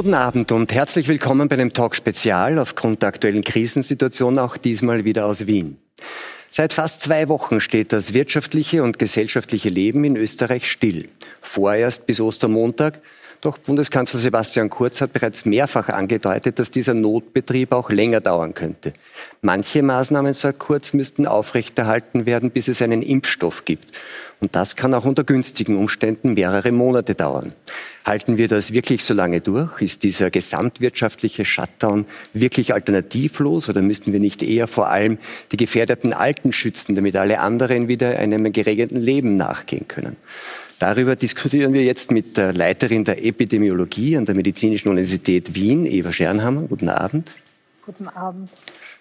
Guten Abend und herzlich willkommen bei dem Talk Spezial aufgrund der aktuellen Krisensituation auch diesmal wieder aus Wien. Seit fast zwei Wochen steht das wirtschaftliche und gesellschaftliche Leben in Österreich still. Vorerst bis Ostermontag, doch Bundeskanzler Sebastian Kurz hat bereits mehrfach angedeutet, dass dieser Notbetrieb auch länger dauern könnte. Manche Maßnahmen, sagt Kurz, müssten aufrechterhalten werden, bis es einen Impfstoff gibt. Und das kann auch unter günstigen Umständen mehrere Monate dauern. Halten wir das wirklich so lange durch? Ist dieser gesamtwirtschaftliche Shutdown wirklich alternativlos oder müssten wir nicht eher vor allem die gefährdeten Alten schützen, damit alle anderen wieder einem geregelten Leben nachgehen können? Darüber diskutieren wir jetzt mit der Leiterin der Epidemiologie an der Medizinischen Universität Wien, Eva Schernhammer. Guten Abend. Guten Abend.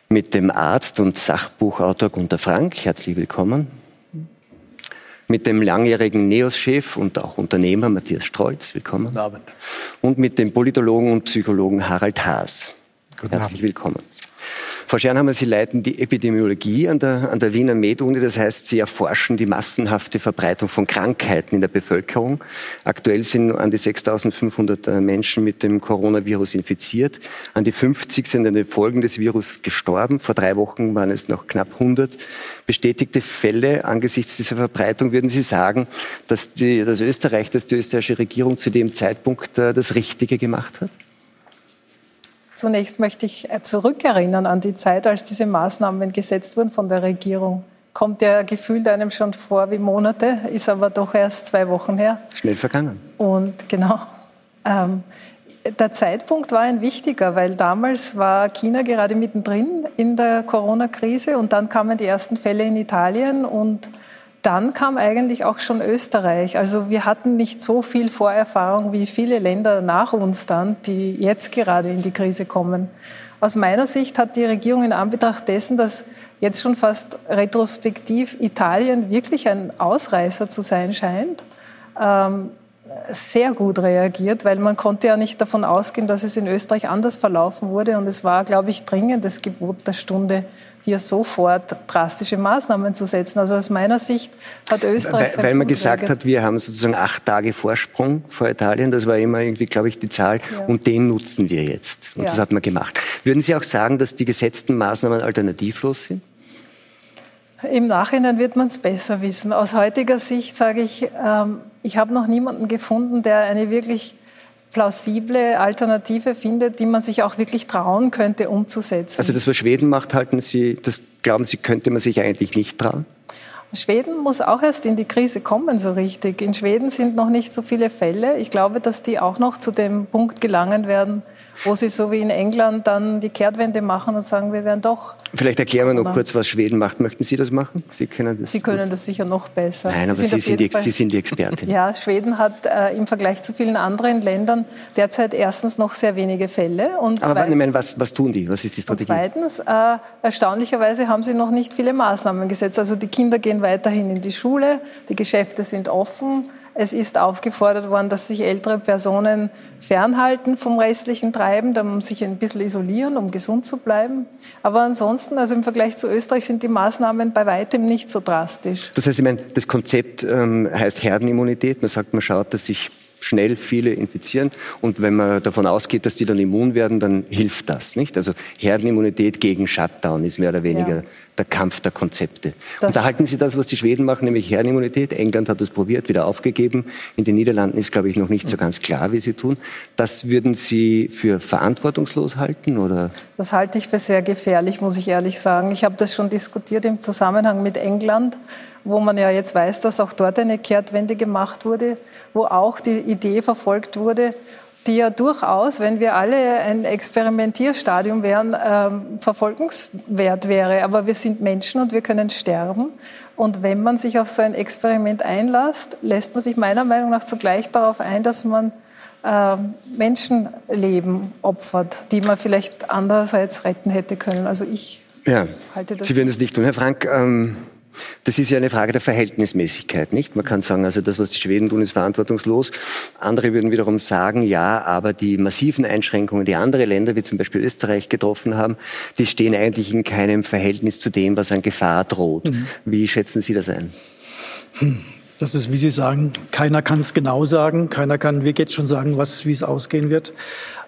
Mit dem Arzt und Sachbuchautor Gunter Frank. Herzlich willkommen. Mit dem langjährigen NEOS-Chef und auch Unternehmer Matthias Strolz. Willkommen. Guten Abend. Und mit dem Politologen und Psychologen Harald Haas. Guten Herzlich Abend. willkommen. Frau Schernhammer, Sie leiten die Epidemiologie an der, an der Wiener Med-Uni. Das heißt, Sie erforschen die massenhafte Verbreitung von Krankheiten in der Bevölkerung. Aktuell sind an die 6.500 äh, Menschen mit dem Coronavirus infiziert. An die 50 sind an den Folgen des Virus gestorben. Vor drei Wochen waren es noch knapp 100 bestätigte Fälle. Angesichts dieser Verbreitung würden Sie sagen, dass die, das Österreich, dass die österreichische Regierung zu dem Zeitpunkt äh, das Richtige gemacht hat? Zunächst möchte ich äh, zurückerinnern an die Zeit, als diese Maßnahmen gesetzt wurden von der Regierung. Kommt ja gefühlt einem schon vor wie Monate, ist aber doch erst zwei Wochen her. Schnell vergangen. Und genau. Ähm, der Zeitpunkt war ein wichtiger, weil damals war China gerade mittendrin in der Corona-Krise und dann kamen die ersten Fälle in Italien und dann kam eigentlich auch schon Österreich. Also wir hatten nicht so viel Vorerfahrung wie viele Länder nach uns dann, die jetzt gerade in die Krise kommen. Aus meiner Sicht hat die Regierung in Anbetracht dessen, dass jetzt schon fast retrospektiv Italien wirklich ein Ausreißer zu sein scheint, ähm, sehr gut reagiert, weil man konnte ja nicht davon ausgehen, dass es in Österreich anders verlaufen wurde. Und es war, glaube ich, dringendes Gebot der Stunde, hier sofort drastische Maßnahmen zu setzen. Also aus meiner Sicht hat Österreich... Weil, weil man gesagt hat, wir haben sozusagen acht Tage Vorsprung vor Italien. Das war immer irgendwie, glaube ich, die Zahl. Ja. Und den nutzen wir jetzt. Und ja. das hat man gemacht. Würden Sie auch sagen, dass die gesetzten Maßnahmen alternativlos sind? Im Nachhinein wird man es besser wissen. Aus heutiger Sicht sage ich, ähm, ich habe noch niemanden gefunden, der eine wirklich plausible Alternative findet, die man sich auch wirklich trauen könnte umzusetzen. Also das, was Schweden macht, halten Sie, das glauben Sie, könnte man sich eigentlich nicht trauen? Schweden muss auch erst in die Krise kommen, so richtig. In Schweden sind noch nicht so viele Fälle. Ich glaube, dass die auch noch zu dem Punkt gelangen werden, wo sie so wie in England dann die Kehrtwende machen und sagen, wir werden doch. Vielleicht erklären wir noch kurz, was Schweden macht. Möchten Sie das machen? Sie können das. Sie können das sicher noch besser. Nein, aber Sie, sind, Sie sind, die, Sie sind die Expertin. ja, Schweden hat äh, im Vergleich zu vielen anderen Ländern derzeit erstens noch sehr wenige Fälle. Und aber zweitens, ich meine, was, was tun die? Was ist die Strategie? Und zweitens, äh, erstaunlicherweise haben sie noch nicht viele Maßnahmen gesetzt. Also die Kinder gehen weiterhin in die Schule, die Geschäfte sind offen. Es ist aufgefordert worden, dass sich ältere Personen fernhalten vom restlichen Treiben, um sich ein bisschen isolieren, um gesund zu bleiben. Aber ansonsten, also im Vergleich zu Österreich, sind die Maßnahmen bei weitem nicht so drastisch. Das heißt, ich meine, das Konzept ähm, heißt Herdenimmunität. Man sagt, man schaut, dass sich schnell viele infizieren. Und wenn man davon ausgeht, dass die dann immun werden, dann hilft das, nicht? Also Herdenimmunität gegen Shutdown ist mehr oder weniger ja. der Kampf der Konzepte. Das und da halten Sie das, was die Schweden machen, nämlich Herdenimmunität. England hat es probiert, wieder aufgegeben. In den Niederlanden ist, glaube ich, noch nicht so ganz klar, wie sie tun. Das würden Sie für verantwortungslos halten, oder? Das halte ich für sehr gefährlich, muss ich ehrlich sagen. Ich habe das schon diskutiert im Zusammenhang mit England wo man ja jetzt weiß, dass auch dort eine Kehrtwende gemacht wurde, wo auch die Idee verfolgt wurde, die ja durchaus, wenn wir alle ein Experimentierstadium wären, ähm, verfolgungswert wäre. Aber wir sind Menschen und wir können sterben. Und wenn man sich auf so ein Experiment einlässt, lässt man sich meiner Meinung nach zugleich darauf ein, dass man äh, Menschenleben opfert, die man vielleicht andererseits retten hätte können. Also ich ja, halte das. Sie werden es nicht tun. Herr Frank, ähm das ist ja eine Frage der Verhältnismäßigkeit, nicht? Man kann sagen, also das, was die Schweden tun, ist verantwortungslos. Andere würden wiederum sagen, ja, aber die massiven Einschränkungen, die andere Länder, wie zum Beispiel Österreich, getroffen haben, die stehen eigentlich in keinem Verhältnis zu dem, was an Gefahr droht. Mhm. Wie schätzen Sie das ein? Hm. Das ist, wie Sie sagen, keiner kann es genau sagen. Keiner kann wie jetzt schon sagen, was, wie es ausgehen wird.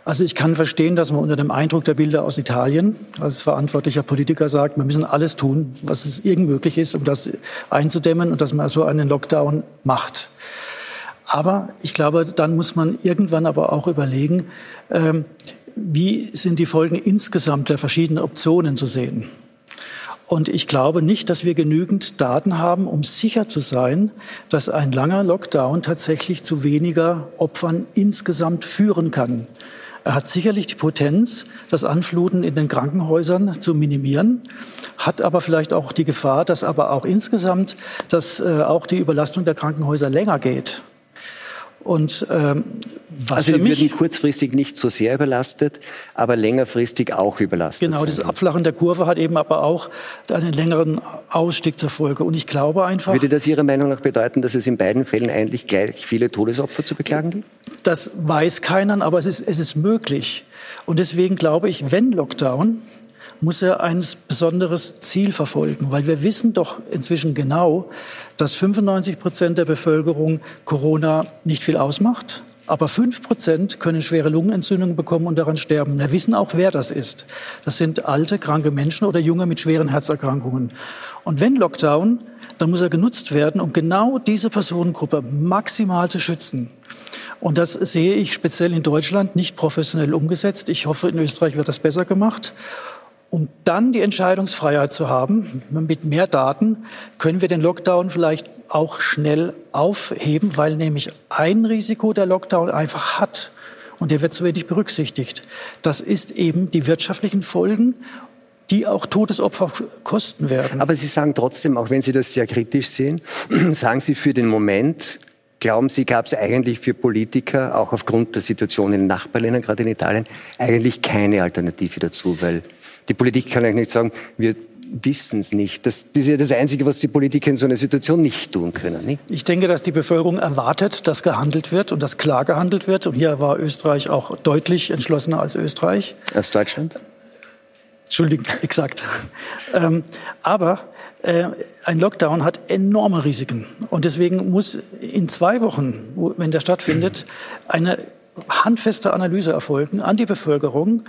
Also ich kann verstehen, dass man unter dem Eindruck der Bilder aus Italien als verantwortlicher Politiker sagt, wir müssen alles tun, was es irgend möglich ist, um das einzudämmen und dass man so einen Lockdown macht. Aber ich glaube, dann muss man irgendwann aber auch überlegen, ähm, wie sind die Folgen insgesamt der verschiedenen Optionen zu sehen. Und ich glaube nicht, dass wir genügend Daten haben, um sicher zu sein, dass ein langer Lockdown tatsächlich zu weniger Opfern insgesamt führen kann. Er hat sicherlich die Potenz, das Anfluten in den Krankenhäusern zu minimieren, hat aber vielleicht auch die Gefahr, dass aber auch insgesamt, dass äh, auch die Überlastung der Krankenhäuser länger geht. Und ähm, was also die würden kurzfristig nicht so sehr überlastet, aber längerfristig auch überlastet. Genau, das Abflachen der Kurve hat eben aber auch einen längeren Ausstieg zur Folge. Und ich glaube einfach. Würde das Ihrer Meinung nach bedeuten, dass es in beiden Fällen eigentlich gleich viele Todesopfer zu beklagen gibt? Das weiß keiner, aber es ist, es ist möglich. Und deswegen glaube ich, wenn Lockdown, muss er ein besonderes Ziel verfolgen, weil wir wissen doch inzwischen genau, dass 95 Prozent der Bevölkerung Corona nicht viel ausmacht. Aber fünf Prozent können schwere Lungenentzündungen bekommen und daran sterben. Wir wissen auch, wer das ist. Das sind alte, kranke Menschen oder Junge mit schweren Herzerkrankungen. Und wenn Lockdown, dann muss er genutzt werden, um genau diese Personengruppe maximal zu schützen. Und das sehe ich speziell in Deutschland nicht professionell umgesetzt. Ich hoffe, in Österreich wird das besser gemacht. Um dann die Entscheidungsfreiheit zu haben, mit mehr Daten können wir den Lockdown vielleicht auch schnell aufheben, weil nämlich ein Risiko der Lockdown einfach hat, und der wird zu wenig berücksichtigt. Das ist eben die wirtschaftlichen Folgen die auch Todesopfer kosten werden. Aber Sie sagen trotzdem, auch wenn Sie das sehr kritisch sehen, sagen Sie für den Moment, glauben Sie, gab es eigentlich für Politiker, auch aufgrund der Situation in Nachbarländern, gerade in Italien, eigentlich keine Alternative dazu, weil die Politik kann eigentlich nicht sagen, wir wissen es nicht. Das, das, ist ja das Einzige, was die Politiker in so einer Situation nicht tun können. Nicht? Ich denke, dass die Bevölkerung erwartet, dass gehandelt wird und dass klar gehandelt wird. Und hier war Österreich auch deutlich entschlossener als Österreich. Als Deutschland? Entschuldigung, exakt. ähm, aber äh, ein Lockdown hat enorme Risiken. Und deswegen muss in zwei Wochen, wenn der stattfindet, eine handfeste Analyse erfolgen an die Bevölkerung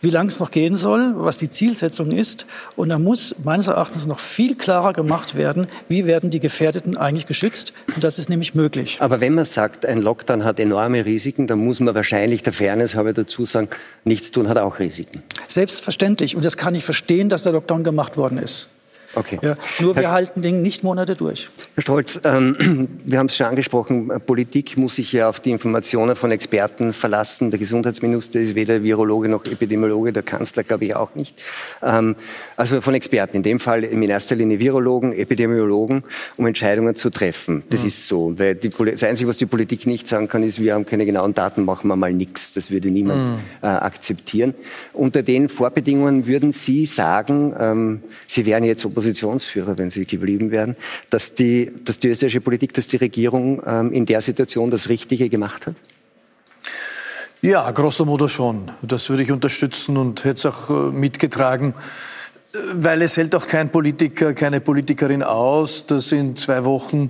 wie lange es noch gehen soll, was die Zielsetzung ist. Und da muss meines Erachtens noch viel klarer gemacht werden, wie werden die Gefährdeten eigentlich geschützt. Und das ist nämlich möglich. Aber wenn man sagt, ein Lockdown hat enorme Risiken, dann muss man wahrscheinlich der Fairness habe dazu sagen, nichts tun hat auch Risiken. Selbstverständlich. Und das kann ich verstehen, dass der Lockdown gemacht worden ist. Okay. Ja, nur wir Herr, halten den nicht Monate durch. Herr Stolz, ähm, wir haben es schon angesprochen, Politik muss sich ja auf die Informationen von Experten verlassen. Der Gesundheitsminister ist weder Virologe noch Epidemiologe, der Kanzler glaube ich auch nicht. Ähm, also von Experten, in dem Fall in erster Linie Virologen, Epidemiologen, um Entscheidungen zu treffen. Das mhm. ist so. Weil die, das Einzige, was die Politik nicht sagen kann, ist, wir haben keine genauen Daten, machen wir mal nichts. Das würde niemand mhm. äh, akzeptieren. Unter den Vorbedingungen würden Sie sagen, ähm, Sie wären jetzt Oppositionsführer, wenn Sie geblieben wären, dass die, dass die österreichische Politik, dass die Regierung ähm, in der Situation das Richtige gemacht hat? Ja, grosso modo schon. Das würde ich unterstützen und hätte es auch äh, mitgetragen, äh, weil es hält auch kein Politiker, keine Politikerin aus, dass in zwei Wochen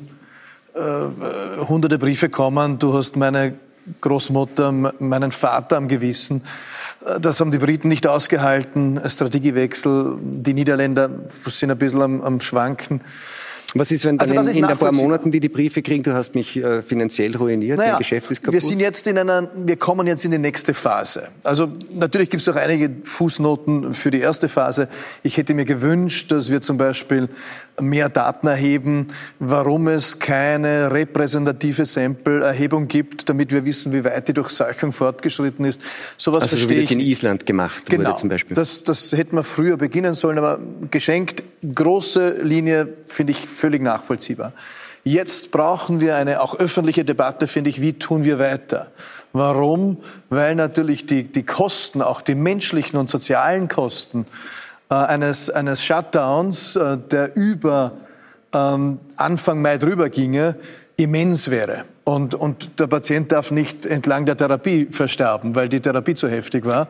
äh, hunderte Briefe kommen. Du hast meine Großmutter, meinen Vater am Gewissen. Das haben die Briten nicht ausgehalten. Strategiewechsel. Die Niederländer sind ein bisschen am, am Schwanken. Was ist, wenn dann also in, in ein paar Monaten die die Briefe kriegen, du hast mich äh, finanziell ruiniert, naja, dein Geschäft ist kaputt? Wir sind jetzt in einer, wir kommen jetzt in die nächste Phase. Also natürlich gibt es auch einige Fußnoten für die erste Phase. Ich hätte mir gewünscht, dass wir zum Beispiel mehr Daten erheben, warum es keine repräsentative Sample-Erhebung gibt, damit wir wissen, wie weit die Durchseuchung fortgeschritten ist. Sowas also verstehe so wie das in Island gemacht genau, wurde zum Beispiel. Das, das hätten wir früher beginnen sollen, aber geschenkt, große Linie finde ich völlig nachvollziehbar. Jetzt brauchen wir eine auch öffentliche Debatte, finde ich, wie tun wir weiter? Warum? Weil natürlich die, die Kosten, auch die menschlichen und sozialen Kosten, äh, eines, eines Shutdowns, äh, der über ähm, Anfang Mai drüber ginge, immens wäre. Und, und der Patient darf nicht entlang der Therapie versterben, weil die Therapie zu heftig war.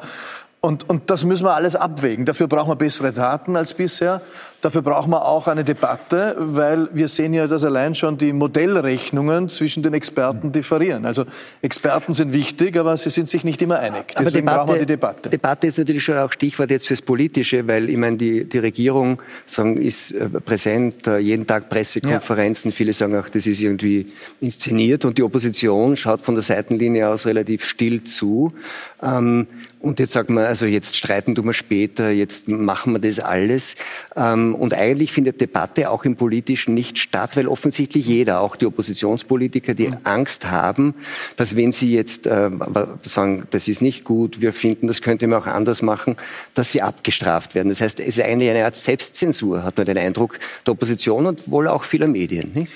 Und, und das müssen wir alles abwägen. Dafür brauchen wir bessere Daten als bisher. Dafür brauchen wir auch eine Debatte, weil wir sehen ja, dass allein schon die Modellrechnungen zwischen den Experten differieren. Also Experten sind wichtig, aber sie sind sich nicht immer einig. Deswegen aber Debatte, brauchen wir die Debatte. Debatte ist natürlich schon auch Stichwort jetzt fürs Politische, weil ich meine, die, die Regierung sagen, ist äh, präsent, äh, jeden Tag Pressekonferenzen. Ja. Viele sagen auch, das ist irgendwie inszeniert und die Opposition schaut von der Seitenlinie aus relativ still zu. Ähm, und jetzt sagt man, also jetzt streiten tun wir später, jetzt machen wir das alles. Ähm, und eigentlich findet Debatte auch im Politischen nicht statt, weil offensichtlich jeder, auch die Oppositionspolitiker, die. Angst haben, dass wenn sie jetzt äh, sagen, das ist nicht gut, wir finden, das könnte man auch anders machen, dass sie abgestraft werden. Das heißt, es ist eigentlich eine Art Selbstzensur, hat man den Eindruck, der Opposition und wohl auch vieler Medien. Nicht?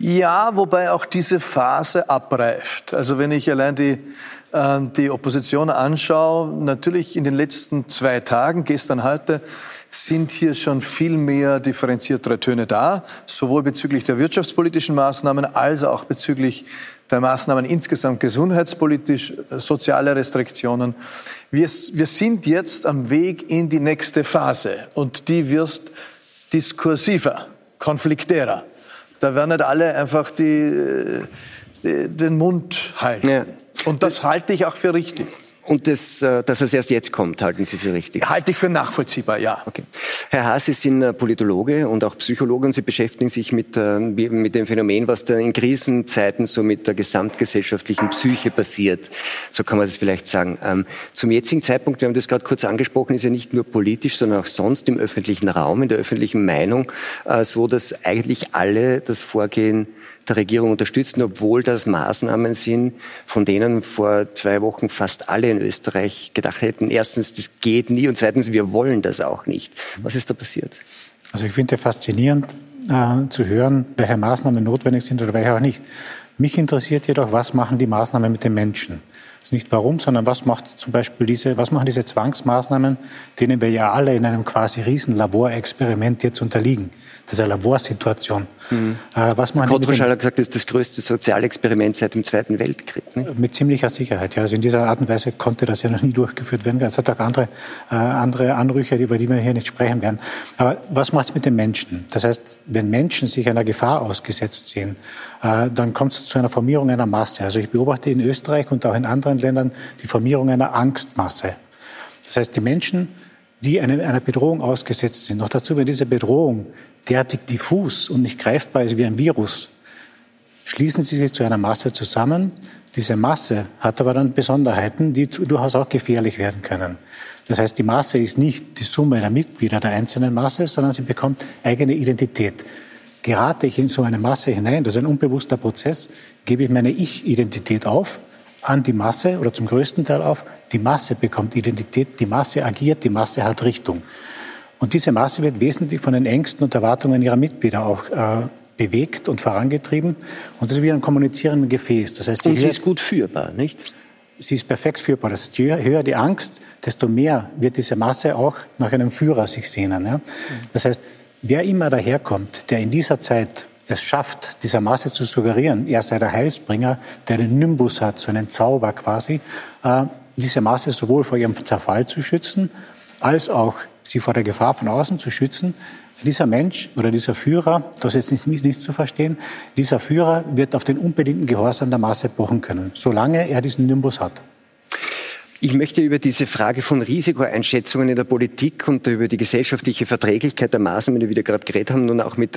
Ja, wobei auch diese Phase abreift. Also wenn ich allein die äh, die Opposition anschaue, natürlich in den letzten zwei Tagen, gestern, heute, sind hier schon viel mehr differenziertere Töne da, sowohl bezüglich der wirtschaftspolitischen Maßnahmen als auch bezüglich der Maßnahmen insgesamt gesundheitspolitisch, soziale Restriktionen. Wir, wir sind jetzt am Weg in die nächste Phase und die wird diskursiver, konfliktärer. Da werden nicht alle einfach die, die den Mund halten. Ja. Und das halte ich auch für richtig. Und das, äh, dass es erst jetzt kommt, halten Sie für richtig? Halte ich für nachvollziehbar, ja. Okay. Herr Haas, Sie sind äh, Politologe und auch Psychologe und Sie beschäftigen sich mit, äh, mit dem Phänomen, was da in Krisenzeiten so mit der gesamtgesellschaftlichen Psyche passiert. So kann man das vielleicht sagen. Ähm, zum jetzigen Zeitpunkt, wir haben das gerade kurz angesprochen, ist ja nicht nur politisch, sondern auch sonst im öffentlichen Raum, in der öffentlichen Meinung so, dass eigentlich alle das Vorgehen der Regierung unterstützen, obwohl das Maßnahmen sind, von denen vor zwei Wochen fast alle in Österreich gedacht hätten, erstens, das geht nie und zweitens, wir wollen das auch nicht. Was ist da passiert? Also ich finde faszinierend äh, zu hören, welche Maßnahmen notwendig sind oder welche auch nicht. Mich interessiert jedoch, was machen die Maßnahmen mit den Menschen? Ist nicht warum, sondern was macht zum Beispiel diese, was machen diese Zwangsmaßnahmen, denen wir ja alle in einem quasi riesen Laborexperiment jetzt unterliegen. Das ist eine Laborsituation. Mhm. Äh, was hat gesagt, das ist das größte Sozialexperiment seit dem Zweiten Weltkrieg. Ne? Mit ziemlicher Sicherheit, ja. Also in dieser Art und Weise konnte das ja noch nie durchgeführt werden. Es hat auch andere, äh, andere Anrüche, über die wir hier nicht sprechen werden. Aber was macht es mit den Menschen? Das heißt, wenn Menschen sich einer Gefahr ausgesetzt sehen, äh, dann kommt es zu einer Formierung einer Masse. Also ich beobachte in Österreich und auch in anderen anderen Ländern die Formierung einer Angstmasse. Das heißt, die Menschen, die einer Bedrohung ausgesetzt sind, noch dazu, wenn diese Bedrohung derartig diffus und nicht greifbar ist wie ein Virus, schließen sie sich zu einer Masse zusammen. Diese Masse hat aber dann Besonderheiten, die durchaus auch gefährlich werden können. Das heißt, die Masse ist nicht die Summe der Mitglieder der einzelnen Masse, sondern sie bekommt eigene Identität. Gerate ich in so eine Masse hinein, das ist ein unbewusster Prozess, gebe ich meine Ich-Identität auf an die Masse oder zum größten Teil auf. Die Masse bekommt Identität, die Masse agiert, die Masse hat Richtung. Und diese Masse wird wesentlich von den Ängsten und Erwartungen ihrer Mitglieder auch äh, bewegt und vorangetrieben. Und das ist wie ein kommunizierendes Gefäß. Das heißt, und sie ist gut führbar, nicht? Sie ist perfekt führbar. Das heißt, je höher die Angst, desto mehr wird diese Masse auch nach einem Führer sich sehnen. Ja? Das heißt, wer immer daherkommt, der in dieser Zeit es schafft, dieser Masse zu suggerieren, er sei der Heilsbringer, der einen Nimbus hat, so einen Zauber quasi, äh, diese Masse sowohl vor ihrem Zerfall zu schützen, als auch sie vor der Gefahr von außen zu schützen. Dieser Mensch oder dieser Führer, das ist jetzt nicht, nicht zu verstehen, dieser Führer wird auf den unbedingten Gehorsam der Masse pochen können, solange er diesen Nimbus hat. Ich möchte über diese Frage von Risikoeinschätzungen in der Politik und über die gesellschaftliche Verträglichkeit der Maßnahmen, die wir gerade geredet haben, nun auch mit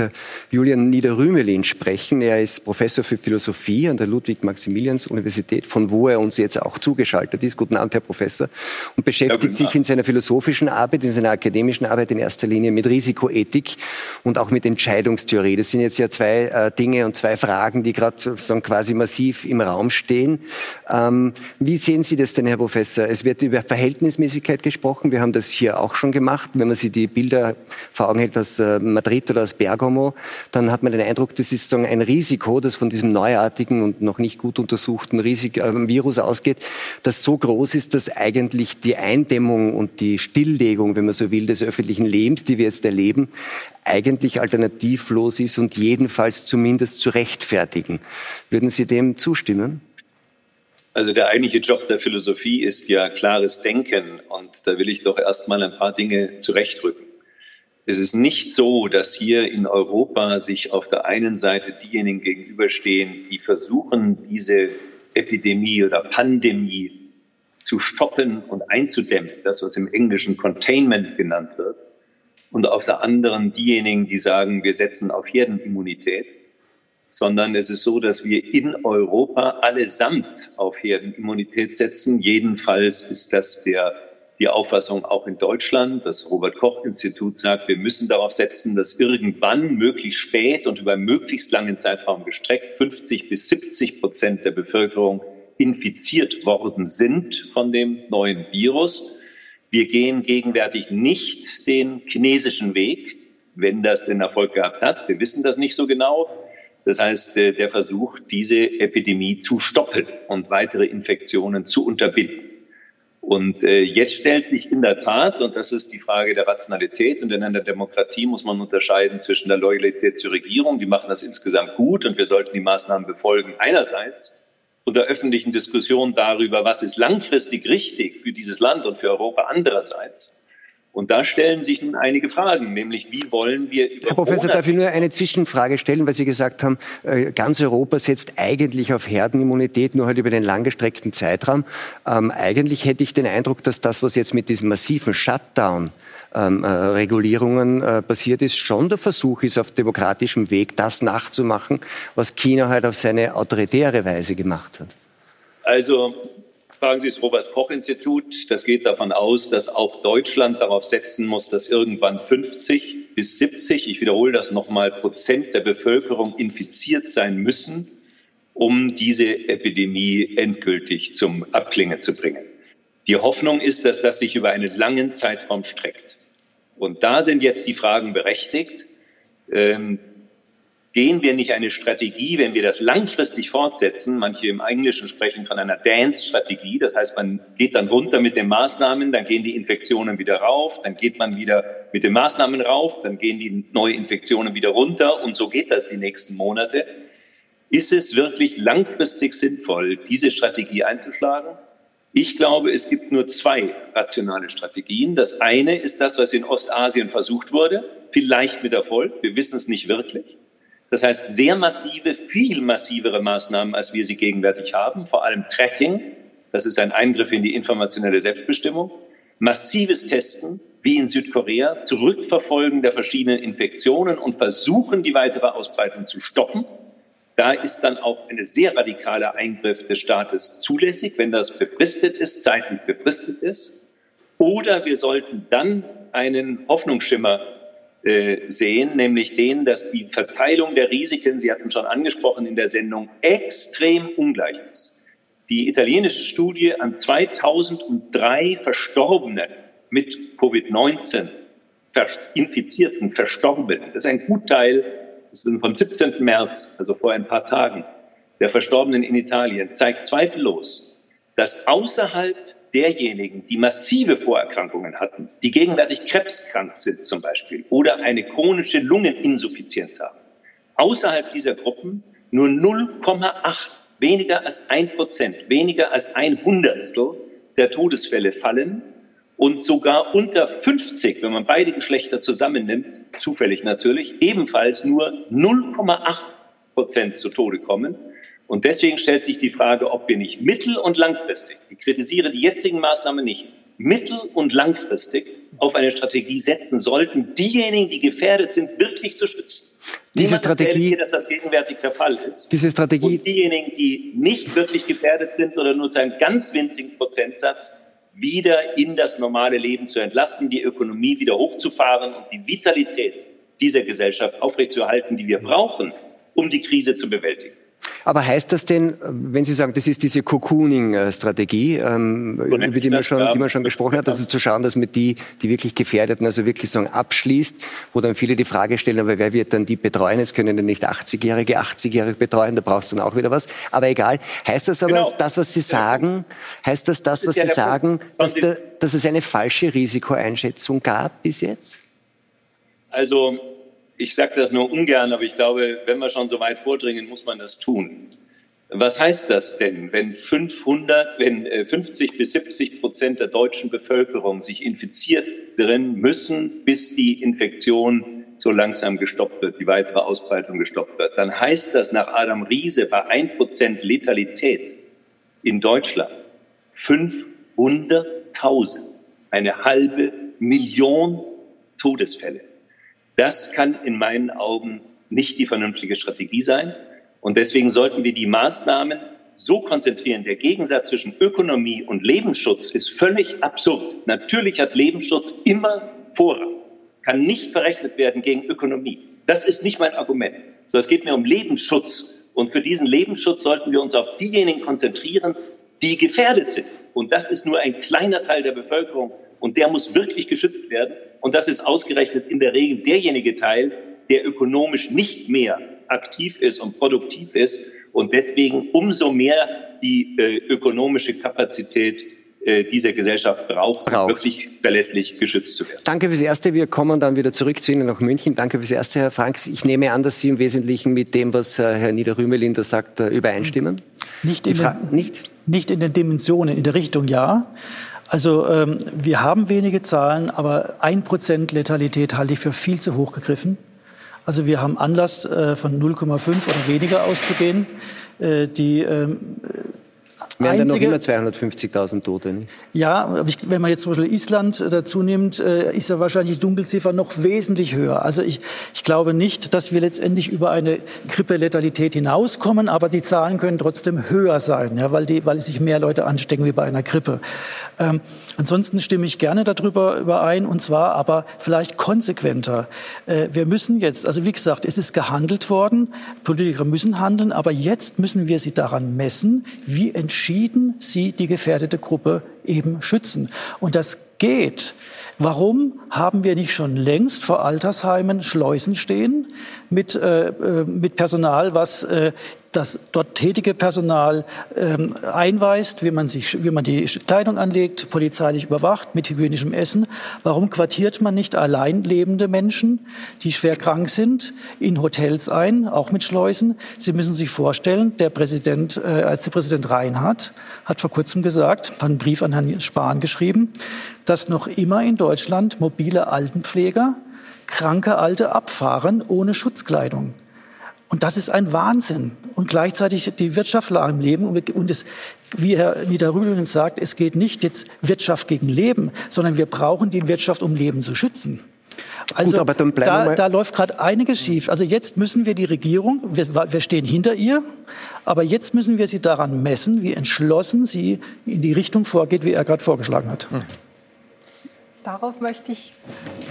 Julian Niederrümelin sprechen. Er ist Professor für Philosophie an der Ludwig-Maximilians-Universität, von wo er uns jetzt auch zugeschaltet ist. Guten Abend, Herr Professor. Und beschäftigt sich in seiner philosophischen Arbeit, in seiner akademischen Arbeit in erster Linie mit Risikoethik und auch mit Entscheidungstheorie. Das sind jetzt ja zwei äh, Dinge und zwei Fragen, die gerade quasi massiv im Raum stehen. Ähm, wie sehen Sie das denn, Herr Professor? Besser. Es wird über Verhältnismäßigkeit gesprochen. Wir haben das hier auch schon gemacht. Wenn man sich die Bilder vor Augen hält aus äh, Madrid oder aus Bergamo, dann hat man den Eindruck, das ist sozusagen ein Risiko, das von diesem neuartigen und noch nicht gut untersuchten Risik äh, Virus ausgeht, das so groß ist, dass eigentlich die Eindämmung und die Stilllegung, wenn man so will, des öffentlichen Lebens, die wir jetzt erleben, eigentlich alternativlos ist und jedenfalls zumindest zu rechtfertigen. Würden Sie dem zustimmen? Also der eigentliche Job der Philosophie ist ja klares Denken und da will ich doch erstmal ein paar Dinge zurechtrücken. Es ist nicht so, dass hier in Europa sich auf der einen Seite diejenigen gegenüberstehen, die versuchen, diese Epidemie oder Pandemie zu stoppen und einzudämmen, das, was im Englischen Containment genannt wird, und auf der anderen diejenigen, die sagen, wir setzen auf Herdenimmunität, sondern es ist so, dass wir in Europa allesamt auf Herdenimmunität setzen. Jedenfalls ist das der die Auffassung auch in Deutschland. Das Robert Koch Institut sagt, wir müssen darauf setzen, dass irgendwann möglichst spät und über möglichst langen Zeitraum gestreckt 50 bis 70 Prozent der Bevölkerung infiziert worden sind von dem neuen Virus. Wir gehen gegenwärtig nicht den chinesischen Weg, wenn das den Erfolg gehabt hat. Wir wissen das nicht so genau. Das heißt, äh, der Versuch, diese Epidemie zu stoppen und weitere Infektionen zu unterbinden. Und äh, jetzt stellt sich in der Tat, und das ist die Frage der Rationalität, und in einer Demokratie muss man unterscheiden zwischen der Loyalität zur Regierung, die machen das insgesamt gut und wir sollten die Maßnahmen befolgen einerseits, und der öffentlichen Diskussion darüber, was ist langfristig richtig für dieses Land und für Europa andererseits. Und da stellen sich nun einige Fragen, nämlich wie wollen wir über Herr Professor, darf ich nur eine Zwischenfrage stellen, weil Sie gesagt haben, äh, ganz Europa setzt eigentlich auf Herdenimmunität, nur halt über den langgestreckten Zeitraum. Ähm, eigentlich hätte ich den Eindruck, dass das, was jetzt mit diesem massiven Shutdown ähm, äh, Regulierungen äh, passiert ist, schon der Versuch ist, auf demokratischem Weg das nachzumachen, was China halt auf seine autoritäre Weise gemacht hat. Also Fragen Sie das Robert-Koch-Institut. Das geht davon aus, dass auch Deutschland darauf setzen muss, dass irgendwann 50 bis 70, ich wiederhole das nochmal, Prozent der Bevölkerung infiziert sein müssen, um diese Epidemie endgültig zum Abklingen zu bringen. Die Hoffnung ist, dass das sich über einen langen Zeitraum streckt. Und da sind jetzt die Fragen berechtigt. Ähm, gehen wir nicht eine Strategie, wenn wir das langfristig fortsetzen, manche im Englischen sprechen von einer Dance-Strategie, das heißt, man geht dann runter mit den Maßnahmen, dann gehen die Infektionen wieder rauf, dann geht man wieder mit den Maßnahmen rauf, dann gehen die Neuinfektionen wieder runter und so geht das die nächsten Monate. Ist es wirklich langfristig sinnvoll, diese Strategie einzuschlagen? Ich glaube, es gibt nur zwei rationale Strategien. Das eine ist das, was in Ostasien versucht wurde, vielleicht mit Erfolg. Wir wissen es nicht wirklich. Das heißt, sehr massive, viel massivere Maßnahmen, als wir sie gegenwärtig haben, vor allem Tracking, das ist ein Eingriff in die informationelle Selbstbestimmung, massives Testen, wie in Südkorea, Zurückverfolgen der verschiedenen Infektionen und versuchen, die weitere Ausbreitung zu stoppen. Da ist dann auch ein sehr radikaler Eingriff des Staates zulässig, wenn das befristet ist, zeitlich befristet ist. Oder wir sollten dann einen Hoffnungsschimmer äh, sehen, nämlich den, dass die Verteilung der Risiken, Sie hatten schon angesprochen in der Sendung, extrem ungleich ist. Die italienische Studie an 2003 Verstorbenen mit Covid-19 Infizierten, Verstorbenen, das ist ein Gutteil, das ist vom 17. März, also vor ein paar Tagen, der Verstorbenen in Italien, zeigt zweifellos, dass außerhalb derjenigen, die massive Vorerkrankungen hatten, die gegenwärtig krebskrank sind zum Beispiel oder eine chronische Lungeninsuffizienz haben, außerhalb dieser Gruppen nur 0,8, weniger als ein Prozent, weniger als ein Hundertstel der Todesfälle fallen und sogar unter 50, wenn man beide Geschlechter zusammennimmt, zufällig natürlich, ebenfalls nur 0,8 Prozent zu Tode kommen. Und deswegen stellt sich die Frage, ob wir nicht mittel- und langfristig, ich kritisiere die jetzigen Maßnahmen nicht, mittel- und langfristig auf eine Strategie setzen sollten, diejenigen, die gefährdet sind, wirklich zu schützen. Diese Strategie, hier, dass das gegenwärtig der Fall ist. Diese Strategie, und diejenigen, die nicht wirklich gefährdet sind oder nur zu einem ganz winzigen Prozentsatz, wieder in das normale Leben zu entlassen, die Ökonomie wieder hochzufahren und die Vitalität dieser Gesellschaft aufrechtzuerhalten, die wir brauchen, um die Krise zu bewältigen. Aber heißt das denn, wenn Sie sagen, das ist diese Cocooning-Strategie, ähm, über die man, schon, die man schon gesprochen hat, also zu schauen, dass man die, die wirklich Gefährdeten, also wirklich sagen, abschließt, wo dann viele die Frage stellen, aber wer wird dann die betreuen? Es können ja nicht 80-Jährige 80-Jährige betreuen, da brauchst du dann auch wieder was. Aber egal. Heißt das aber, genau. das, was Sie sagen, heißt das das, was Sie sagen, dass, dass es eine falsche Risikoeinschätzung gab bis jetzt? Also ich sage das nur ungern, aber ich glaube, wenn wir schon so weit vordringen, muss man das tun. Was heißt das denn, wenn 500, wenn 50 äh, bis 70 Prozent der deutschen Bevölkerung sich infiziert drin müssen, bis die Infektion so langsam gestoppt wird, die weitere Ausbreitung gestoppt wird? Dann heißt das nach Adam Riese bei 1 Prozent Letalität in Deutschland 500.000, eine halbe Million Todesfälle. Das kann in meinen Augen nicht die vernünftige Strategie sein. Und deswegen sollten wir die Maßnahmen so konzentrieren. Der Gegensatz zwischen Ökonomie und Lebensschutz ist völlig absurd. Natürlich hat Lebensschutz immer Vorrang, kann nicht verrechnet werden gegen Ökonomie. Das ist nicht mein Argument. So, es geht mir um Lebensschutz. Und für diesen Lebensschutz sollten wir uns auf diejenigen konzentrieren, die gefährdet sind. Und das ist nur ein kleiner Teil der Bevölkerung. Und der muss wirklich geschützt werden. Und das ist ausgerechnet in der Regel derjenige Teil, der ökonomisch nicht mehr aktiv ist und produktiv ist und deswegen umso mehr die äh, ökonomische Kapazität äh, dieser Gesellschaft braucht, braucht, wirklich verlässlich geschützt zu werden. Danke fürs Erste. Wir kommen dann wieder zurück zu Ihnen nach München. Danke fürs Erste, Herr Franks. Ich nehme an, dass Sie im Wesentlichen mit dem, was äh, Herr Niederrümelinder sagt, äh, übereinstimmen. Nicht in, den, nicht? nicht in den Dimensionen, in der Richtung ja. Also ähm, wir haben wenige Zahlen, aber ein Prozent Letalität halte ich für viel zu hoch gegriffen. Also wir haben Anlass, äh, von 0,5 oder weniger auszugehen. Äh, die ähm, wir haben ja noch immer 250.000 Tote. Nicht? Ja, wenn man jetzt zum Beispiel Island dazu nimmt, äh, ist ja wahrscheinlich die Dunkelziffer noch wesentlich höher. Also ich, ich glaube nicht, dass wir letztendlich über eine Grippeletalität hinauskommen, aber die Zahlen können trotzdem höher sein, ja, weil, die, weil sich mehr Leute anstecken wie bei einer Grippe. Ähm, ansonsten stimme ich gerne darüber überein, und zwar aber vielleicht konsequenter. Äh, wir müssen jetzt, also wie gesagt, es ist gehandelt worden, Politiker müssen handeln, aber jetzt müssen wir sie daran messen, wie entschieden sie die gefährdete Gruppe eben schützen. Und das geht. Warum haben wir nicht schon längst vor Altersheimen Schleusen stehen mit, äh, äh mit Personal, was äh, das dort tätige Personal ähm, einweist, wie man, sich, wie man die Kleidung anlegt, polizeilich überwacht, mit hygienischem Essen. Warum quartiert man nicht allein lebende Menschen, die schwer krank sind, in Hotels ein, auch mit Schleusen? Sie müssen sich vorstellen, der Präsident, äh, als der Präsident Reinhardt hat vor kurzem gesagt, hat einen Brief an Herrn Spahn geschrieben, dass noch immer in Deutschland mobile Altenpfleger kranke Alte abfahren ohne Schutzkleidung. Und das ist ein Wahnsinn. Und gleichzeitig die Wirtschaft lag im Leben. Und es, wie Herr Niederrüdeln sagt, es geht nicht jetzt Wirtschaft gegen Leben, sondern wir brauchen die Wirtschaft, um Leben zu schützen. Also Gut, da, da, läuft gerade einiges schief. Also jetzt müssen wir die Regierung, wir, wir, stehen hinter ihr, aber jetzt müssen wir sie daran messen, wie entschlossen sie in die Richtung vorgeht, wie er gerade vorgeschlagen hat. Hm. Darauf möchte ich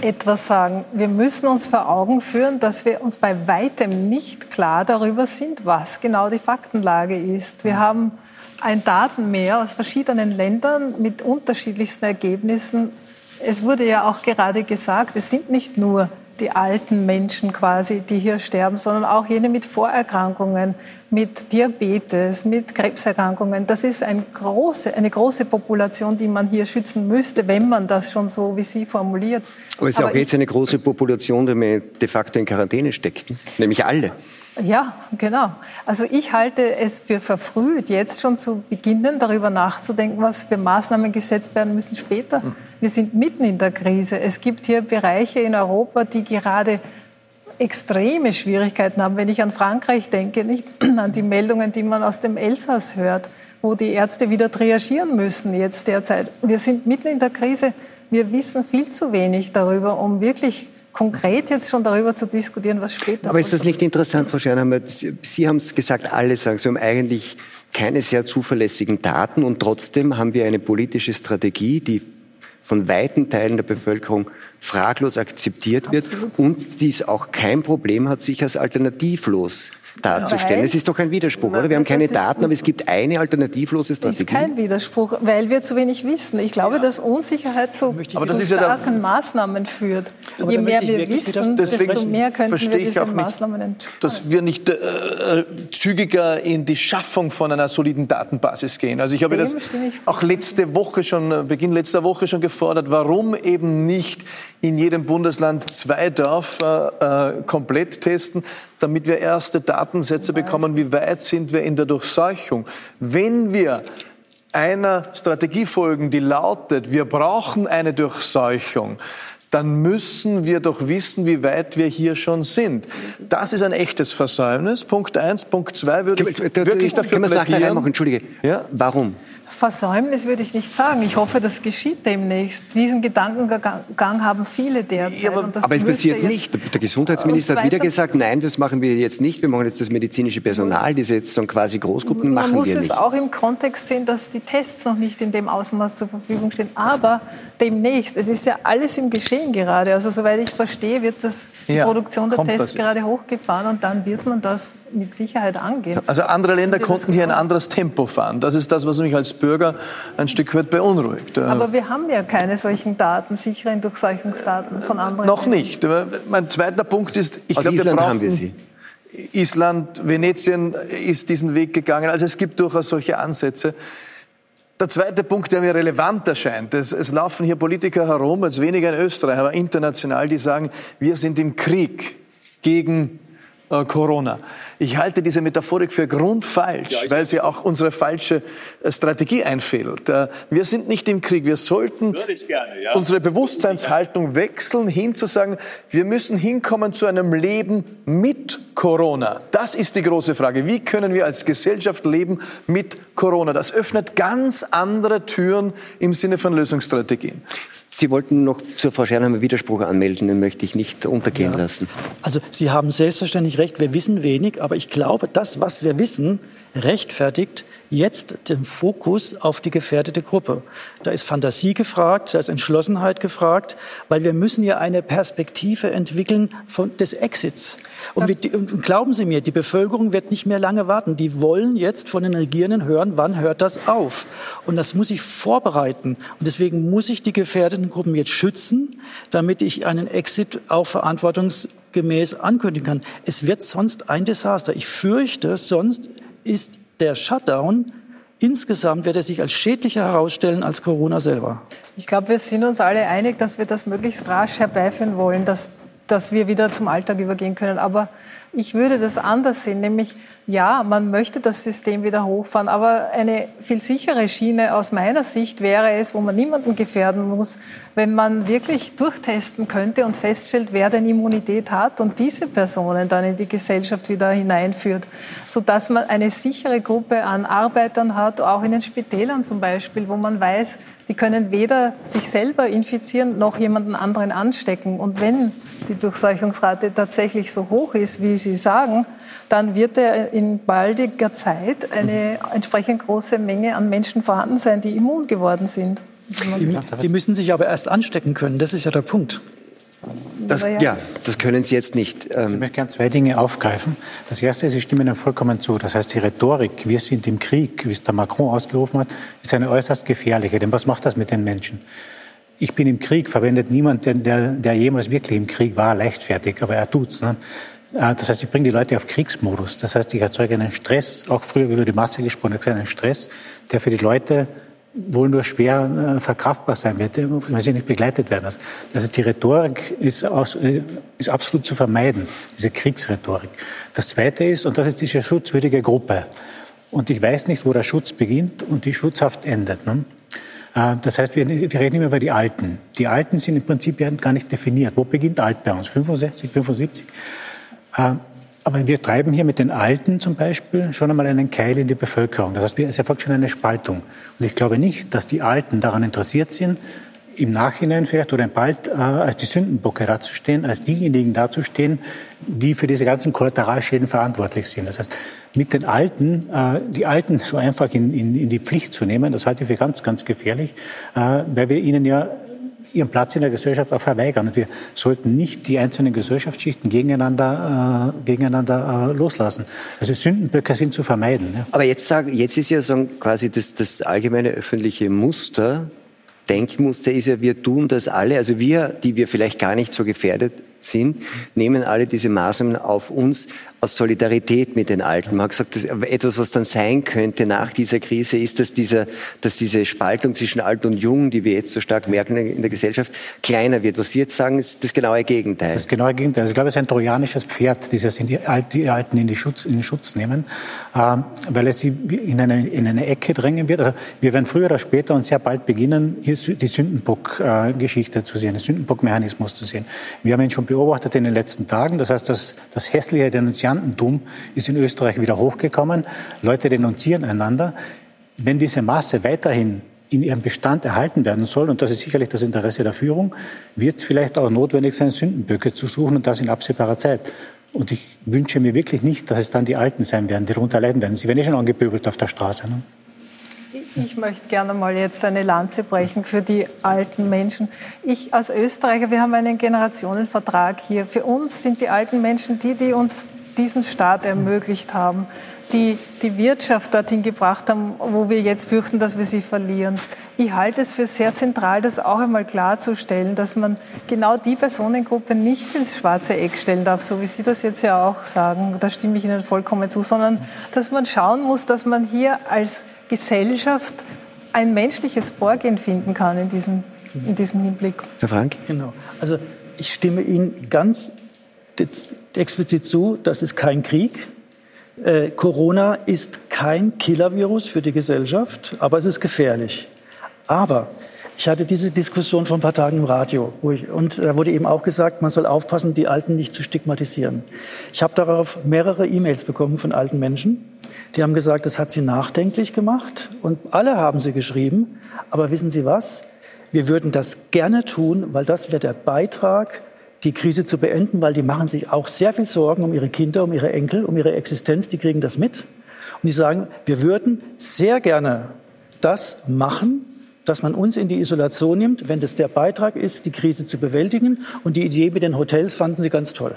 etwas sagen. Wir müssen uns vor Augen führen, dass wir uns bei weitem nicht klar darüber sind, was genau die Faktenlage ist. Wir haben ein Datenmeer aus verschiedenen Ländern mit unterschiedlichsten Ergebnissen. Es wurde ja auch gerade gesagt, es sind nicht nur die alten Menschen quasi, die hier sterben, sondern auch jene mit Vorerkrankungen, mit Diabetes, mit Krebserkrankungen. Das ist eine große, eine große Population, die man hier schützen müsste, wenn man das schon so wie Sie formuliert. Aber es ist Aber auch jetzt eine große Population, die man de facto in Quarantäne steckt, nämlich alle. Ja, genau. Also ich halte es für verfrüht, jetzt schon zu beginnen, darüber nachzudenken, was für Maßnahmen gesetzt werden müssen später. Wir sind mitten in der Krise. Es gibt hier Bereiche in Europa, die gerade extreme Schwierigkeiten haben. Wenn ich an Frankreich denke, nicht an die Meldungen, die man aus dem Elsass hört, wo die Ärzte wieder triagieren müssen jetzt derzeit. Wir sind mitten in der Krise. Wir wissen viel zu wenig darüber, um wirklich konkret jetzt schon darüber zu diskutieren, was später Aber ist das nicht interessant, Frau Schernhammer? Sie haben es gesagt, alle sagen es. Wir haben eigentlich keine sehr zuverlässigen Daten und trotzdem haben wir eine politische Strategie, die von weiten Teilen der Bevölkerung fraglos akzeptiert wird Absolut. und dies auch kein Problem hat, sich als alternativlos darzustellen. Es ist doch ein Widerspruch, oder? Wir haben keine Daten, aber es gibt eine alternativlose Strategie. ist kein Widerspruch, weil wir zu wenig wissen. Ich glaube, ja. dass Unsicherheit zu, zu starken ja Maßnahmen führt. Aber Je mehr wir wissen, desto mehr könnten wir diese Maßnahmen entscheiden. Dass wir nicht äh, zügiger in die Schaffung von einer soliden Datenbasis gehen. Also ich habe Dem das auch letzte Woche schon, äh, Beginn letzter Woche schon gefordert, warum eben nicht in jedem Bundesland zwei Dörfer äh, komplett testen, damit wir erste Daten Datensätze bekommen, wie weit sind wir in der Durchseuchung. Wenn wir einer Strategie folgen, die lautet, wir brauchen eine Durchseuchung, dann müssen wir doch wissen, wie weit wir hier schon sind. Das ist ein echtes Versäumnis. Punkt eins. Punkt zwei würde ich wirklich dafür reinmachen? Entschuldige. Ja? Warum? Versäumnis würde ich nicht sagen. Ich hoffe, das geschieht demnächst. Diesen Gedankengang haben viele derzeit. Ja, aber, aber es passiert nicht. Der Gesundheitsminister hat wieder gesagt, nein, das machen wir jetzt nicht. Wir machen jetzt das medizinische Personal, diese jetzt so quasi Großgruppen machen wir nicht. Man muss es auch im Kontext sehen, dass die Tests noch nicht in dem Ausmaß zur Verfügung stehen. Aber demnächst, es ist ja alles im Geschehen gerade. Also soweit ich verstehe, wird das, die ja, Produktion der Tests gerade hochgefahren und dann wird man das mit Sicherheit angehen. Also andere Länder konnten hier ein anderes Tempo fahren. Das ist das, was mich als Bürger ein Stück weit beunruhigt. Aber wir haben ja keine solchen Daten, sicheren Durchseuchungsdaten von anderen. Noch nicht. Mein zweiter Punkt ist, ich glaube, wir haben wir sie. Island, Venetien ist diesen Weg gegangen. Also es gibt durchaus solche Ansätze. Der zweite Punkt, der mir relevant erscheint, es, es laufen hier Politiker herum, jetzt weniger in Österreich, aber international, die sagen, wir sind im Krieg gegen äh, Corona. Ich halte diese Metaphorik für grundfalsch, ja, weil sie auch unsere falsche äh, Strategie einfällt. Äh, wir sind nicht im Krieg. Wir sollten gerne, ja. unsere Bewusstseinshaltung wechseln, hin zu sagen, wir müssen hinkommen zu einem Leben mit Corona. Das ist die große Frage. Wie können wir als Gesellschaft leben mit Corona? Das öffnet ganz andere Türen im Sinne von Lösungsstrategien. Sie wollten noch zur Frau Schernheimer Widerspruch anmelden, den möchte ich nicht untergehen ja. lassen. Also Sie haben selbstverständlich recht, wir wissen wenig, aber ich glaube, das, was wir wissen, rechtfertigt jetzt den Fokus auf die gefährdete Gruppe. Da ist Fantasie gefragt, da ist Entschlossenheit gefragt, weil wir müssen ja eine Perspektive entwickeln von, des Exits. Und, wir, und glauben Sie mir, die Bevölkerung wird nicht mehr lange warten. Die wollen jetzt von den Regierenden hören, wann hört das auf. Und das muss ich vorbereiten. Und deswegen muss ich die gefährdeten Gruppen jetzt schützen, damit ich einen Exit auch verantwortungsgemäß ankündigen kann. Es wird sonst ein Desaster. Ich fürchte, sonst ist der Shutdown insgesamt wird er sich als schädlicher herausstellen als Corona selber. Ich glaube, wir sind uns alle einig, dass wir das möglichst rasch herbeiführen wollen, dass, dass wir wieder zum Alltag übergehen können. Aber ich würde das anders sehen, nämlich ja, man möchte das System wieder hochfahren, aber eine viel sichere Schiene aus meiner Sicht wäre es, wo man niemanden gefährden muss, wenn man wirklich durchtesten könnte und feststellt, wer denn Immunität hat und diese Personen dann in die Gesellschaft wieder hineinführt, sodass man eine sichere Gruppe an Arbeitern hat, auch in den Spitälern zum Beispiel, wo man weiß, die können weder sich selber infizieren noch jemanden anderen anstecken. Und wenn die Durchseuchungsrate tatsächlich so hoch ist, wie Sie sagen, dann wird er in baldiger Zeit eine entsprechend große Menge an Menschen vorhanden sein, die immun geworden sind. Die, die müssen sich aber erst anstecken können. Das ist ja der Punkt. Das, ja, das können Sie jetzt nicht. Also ich möchte gerne zwei Dinge aufgreifen. Das erste ist, ich stimme Ihnen vollkommen zu. Das heißt, die Rhetorik, wir sind im Krieg, wie es der Macron ausgerufen hat, ist eine äußerst gefährliche. Denn was macht das mit den Menschen? Ich bin im Krieg, verwendet niemand, der, der jemals wirklich im Krieg war, leichtfertig, aber er tut's. Ne? Äh, das heißt, ich bringe die Leute auf Kriegsmodus. Das heißt, ich erzeuge einen Stress, auch früher über die Masse gesprochen, einen Stress, der für die Leute wohl nur schwer äh, verkraftbar sein wird, äh, wenn sie nicht begleitet werden. Also, heißt, die Rhetorik ist, aus, ist absolut zu vermeiden, diese Kriegsrhetorik. Das Zweite ist, und das ist diese schutzwürdige Gruppe. Und ich weiß nicht, wo der Schutz beginnt und die Schutzhaft endet. Ne? Das heißt, wir, wir reden immer über die Alten. Die Alten sind im Prinzip gar nicht definiert. Wo beginnt alt bei uns? 65, 75? Äh, aber wir treiben hier mit den Alten zum Beispiel schon einmal einen Keil in die Bevölkerung. Das heißt, es erfolgt schon eine Spaltung. Und ich glaube nicht, dass die Alten daran interessiert sind, im Nachhinein vielleicht oder bald äh, als die Sündenbocke dazustehen, als diejenigen dazustehen, die für diese ganzen Kollateralschäden verantwortlich sind. Das heißt, mit den Alten, äh, die Alten so einfach in, in, in die Pflicht zu nehmen, das halte ich für ganz, ganz gefährlich, äh, weil wir ihnen ja ihren Platz in der Gesellschaft auch verweigern. Und wir sollten nicht die einzelnen Gesellschaftsschichten gegeneinander, äh, gegeneinander äh, loslassen. Also Sündenböcke sind zu vermeiden. Ja. Aber jetzt, sagen, jetzt ist ja so quasi das, das allgemeine öffentliche Muster, Denkmuster ist ja, wir tun das alle, also wir, die wir vielleicht gar nicht so gefährdet sind, nehmen alle diese Maßnahmen auf uns aus Solidarität mit den Alten. Man hat gesagt, dass etwas, was dann sein könnte nach dieser Krise, ist, dass, dieser, dass diese Spaltung zwischen Alt und Jung, die wir jetzt so stark merken in der Gesellschaft, kleiner wird. Was Sie jetzt sagen, ist das genaue Gegenteil. Das genaue Gegenteil. Also ich glaube, es ist ein trojanisches Pferd, dieses in die, Alten in, die Schutz, in den Schutz nehmen, äh, weil es sie in eine, in eine Ecke drängen wird. Also wir werden früher oder später und sehr bald beginnen, hier die Sündenbock-Geschichte zu sehen, den Sündenbock-Mechanismus zu sehen. Wir haben ihn schon beobachtet in den letzten Tagen. Das heißt, das, das hässliche Denunziantentum ist in Österreich wieder hochgekommen. Leute denunzieren einander. Wenn diese Masse weiterhin in ihrem Bestand erhalten werden soll, und das ist sicherlich das Interesse der Führung, wird es vielleicht auch notwendig sein, Sündenböcke zu suchen und das in absehbarer Zeit. Und ich wünsche mir wirklich nicht, dass es dann die Alten sein werden, die darunter leiden werden. Sie werden eh schon angepöbelt auf der Straße. Ne? Ich möchte gerne mal jetzt eine Lanze brechen für die alten Menschen. Ich als Österreicher, wir haben einen Generationenvertrag hier. Für uns sind die alten Menschen die, die uns diesen Staat ermöglicht haben die die Wirtschaft dorthin gebracht haben, wo wir jetzt fürchten, dass wir sie verlieren. Ich halte es für sehr zentral, das auch einmal klarzustellen, dass man genau die Personengruppe nicht ins schwarze Eck stellen darf, so wie Sie das jetzt ja auch sagen. Da stimme ich Ihnen vollkommen zu, sondern dass man schauen muss, dass man hier als Gesellschaft ein menschliches Vorgehen finden kann in diesem, in diesem Hinblick. Herr Frank? Genau. Also ich stimme Ihnen ganz explizit zu, das ist kein Krieg, äh, Corona ist kein Killer-Virus für die Gesellschaft, aber es ist gefährlich. Aber ich hatte diese Diskussion vor ein paar Tagen im Radio ich, und da wurde eben auch gesagt, man soll aufpassen, die Alten nicht zu stigmatisieren. Ich habe darauf mehrere E-Mails bekommen von alten Menschen. Die haben gesagt, das hat sie nachdenklich gemacht und alle haben sie geschrieben. Aber wissen Sie was? Wir würden das gerne tun, weil das wäre der Beitrag die Krise zu beenden, weil die machen sich auch sehr viel Sorgen um ihre Kinder, um ihre Enkel, um ihre Existenz. Die kriegen das mit. Und die sagen, wir würden sehr gerne das machen, dass man uns in die Isolation nimmt, wenn das der Beitrag ist, die Krise zu bewältigen. Und die Idee mit den Hotels fanden sie ganz toll.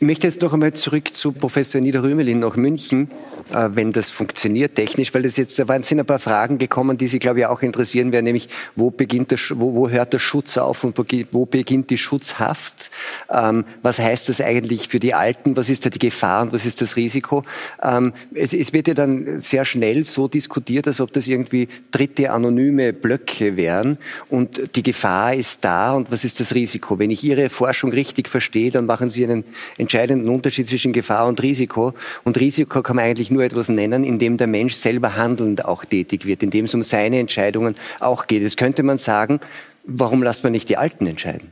Ich möchte jetzt noch einmal zurück zu Professor Niederrümelin nach München, äh, wenn das funktioniert technisch, weil das jetzt, da sind ein paar Fragen gekommen, die Sie, glaube ich, auch interessieren werden, nämlich wo beginnt der, wo, wo hört der Schutz auf und wo beginnt die Schutzhaft? Ähm, was heißt das eigentlich für die Alten? Was ist da die Gefahr und was ist das Risiko? Ähm, es, es wird ja dann sehr schnell so diskutiert, als ob das irgendwie dritte anonyme Blöcke wären und die Gefahr ist da und was ist das Risiko? Wenn ich Ihre Forschung richtig verstehe, dann machen Sie einen entscheidenden Unterschied zwischen Gefahr und Risiko. Und Risiko kann man eigentlich nur etwas nennen, in dem der Mensch selber handelnd auch tätig wird, in dem es um seine Entscheidungen auch geht. Jetzt könnte man sagen, warum lässt man nicht die Alten entscheiden?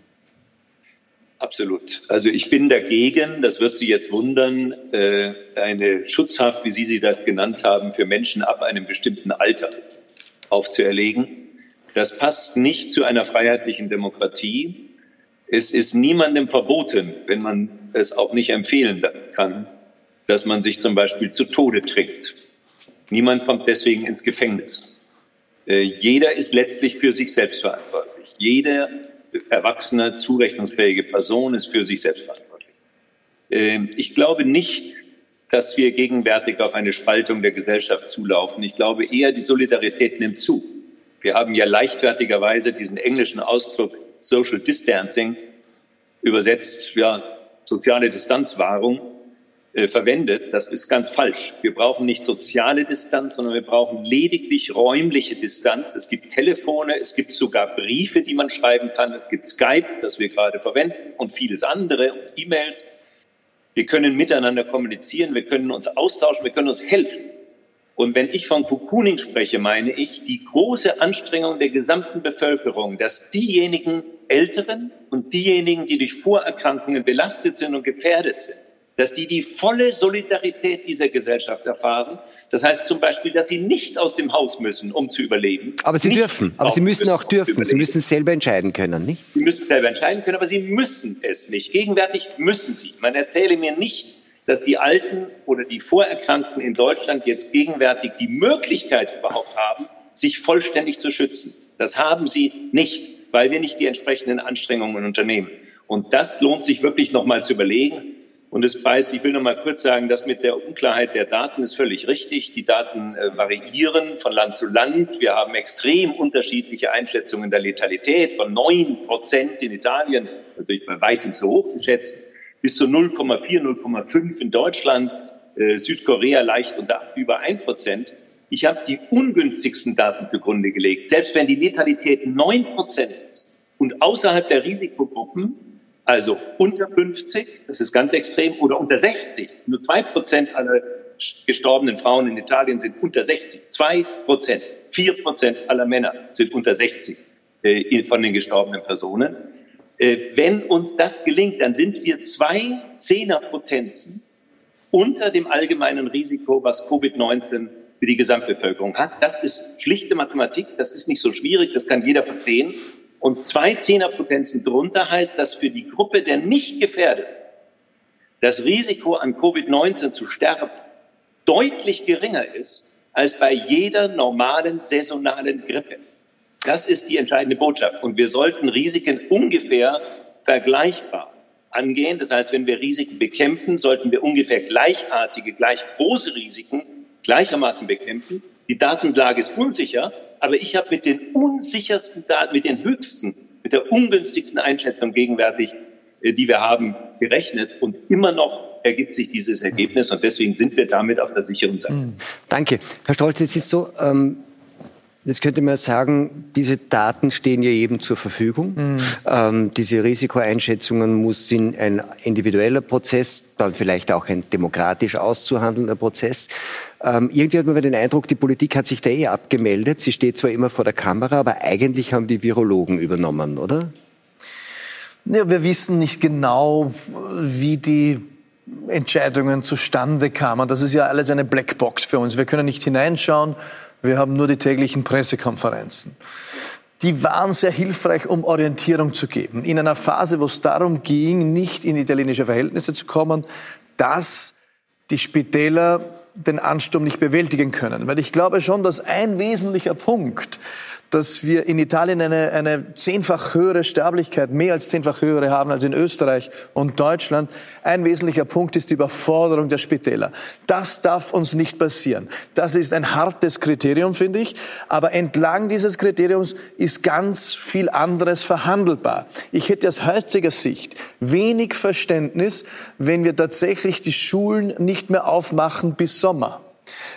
Absolut. Also ich bin dagegen, das wird Sie jetzt wundern, äh, eine Schutzhaft, wie Sie sie das genannt haben, für Menschen ab einem bestimmten Alter aufzuerlegen. Das passt nicht zu einer freiheitlichen Demokratie. Es ist niemandem verboten, wenn man es auch nicht empfehlen kann, dass man sich zum Beispiel zu Tode trinkt. Niemand kommt deswegen ins Gefängnis. Äh, jeder ist letztlich für sich selbst verantwortlich. Jede erwachsene, zurechnungsfähige Person ist für sich selbst verantwortlich. Äh, ich glaube nicht, dass wir gegenwärtig auf eine Spaltung der Gesellschaft zulaufen. Ich glaube eher, die Solidarität nimmt zu. Wir haben ja leichtfertigerweise diesen englischen Ausdruck Social Distancing, übersetzt ja, soziale Distanzwahrung, äh, verwendet. Das ist ganz falsch. Wir brauchen nicht soziale Distanz, sondern wir brauchen lediglich räumliche Distanz. Es gibt Telefone, es gibt sogar Briefe, die man schreiben kann. Es gibt Skype, das wir gerade verwenden und vieles andere und E-Mails. Wir können miteinander kommunizieren, wir können uns austauschen, wir können uns helfen. Und wenn ich von Cocooning spreche, meine ich die große Anstrengung der gesamten Bevölkerung, dass diejenigen Älteren und diejenigen, die durch Vorerkrankungen belastet sind und gefährdet sind, dass die die volle Solidarität dieser Gesellschaft erfahren. Das heißt zum Beispiel, dass sie nicht aus dem Haus müssen, um zu überleben. Aber sie dürfen. Aber sie müssen auch dürfen. Sie müssen selber entscheiden können, nicht? Sie müssen selber entscheiden können, aber sie müssen es nicht. Gegenwärtig müssen sie. Man erzähle mir nicht, dass die Alten oder die Vorerkrankten in Deutschland jetzt gegenwärtig die Möglichkeit überhaupt haben, sich vollständig zu schützen. Das haben sie nicht, weil wir nicht die entsprechenden Anstrengungen unternehmen. Und das lohnt sich wirklich nochmal zu überlegen. Und es beißt, ich will noch mal kurz sagen, das mit der Unklarheit der Daten ist völlig richtig. Die Daten äh, variieren von Land zu Land. Wir haben extrem unterschiedliche Einschätzungen der Letalität von 9 Prozent in Italien, natürlich bei weitem zu hoch geschätzt, bis zu 0,4, 0,5 in Deutschland, äh, Südkorea leicht unter über 1 Prozent. Ich habe die ungünstigsten Daten zugrunde gelegt. Selbst wenn die Letalität 9 Prozent ist und außerhalb der Risikogruppen, also unter 50, das ist ganz extrem, oder unter 60. Nur zwei Prozent aller gestorbenen Frauen in Italien sind unter 60. Zwei Prozent. Vier Prozent aller Männer sind unter 60 äh, von den gestorbenen Personen. Äh, wenn uns das gelingt, dann sind wir zwei Zehnerpotenzen unter dem allgemeinen Risiko, was Covid-19 für die Gesamtbevölkerung hat. Das ist schlichte Mathematik, das ist nicht so schwierig, das kann jeder verstehen. Und zwei Zehnerpotenzen drunter heißt, dass für die Gruppe der nicht gefährdeten das Risiko an Covid-19 zu sterben deutlich geringer ist als bei jeder normalen saisonalen Grippe. Das ist die entscheidende Botschaft. Und wir sollten Risiken ungefähr vergleichbar angehen. Das heißt, wenn wir Risiken bekämpfen, sollten wir ungefähr gleichartige, gleich große Risiken gleichermaßen bekämpfen. Die Datenlage ist unsicher, aber ich habe mit den unsichersten Daten, mit den höchsten, mit der ungünstigsten Einschätzung gegenwärtig, äh, die wir haben, gerechnet. Und immer noch ergibt sich dieses Ergebnis. Und deswegen sind wir damit auf der sicheren Seite. Hm. Danke. Herr Stolz, jetzt ist so, ähm Jetzt könnte man sagen, diese Daten stehen ja jedem zur Verfügung. Mhm. Ähm, diese Risikoeinschätzungen muss in ein individueller Prozess, dann vielleicht auch ein demokratisch auszuhandelnder Prozess. Ähm, irgendwie hat man den Eindruck, die Politik hat sich da eh abgemeldet. Sie steht zwar immer vor der Kamera, aber eigentlich haben die Virologen übernommen, oder? Ja, wir wissen nicht genau, wie die Entscheidungen zustande kamen. Das ist ja alles eine Blackbox für uns. Wir können nicht hineinschauen wir haben nur die täglichen Pressekonferenzen. Die waren sehr hilfreich, um Orientierung zu geben. In einer Phase, wo es darum ging, nicht in italienische Verhältnisse zu kommen, dass die Spitäler den Ansturm nicht bewältigen können. Weil ich glaube schon, dass ein wesentlicher Punkt dass wir in Italien eine, eine zehnfach höhere Sterblichkeit, mehr als zehnfach höhere haben als in Österreich und Deutschland. Ein wesentlicher Punkt ist die Überforderung der Spitäler. Das darf uns nicht passieren. Das ist ein hartes Kriterium, finde ich. Aber entlang dieses Kriteriums ist ganz viel anderes verhandelbar. Ich hätte aus heutiger Sicht wenig Verständnis, wenn wir tatsächlich die Schulen nicht mehr aufmachen bis Sommer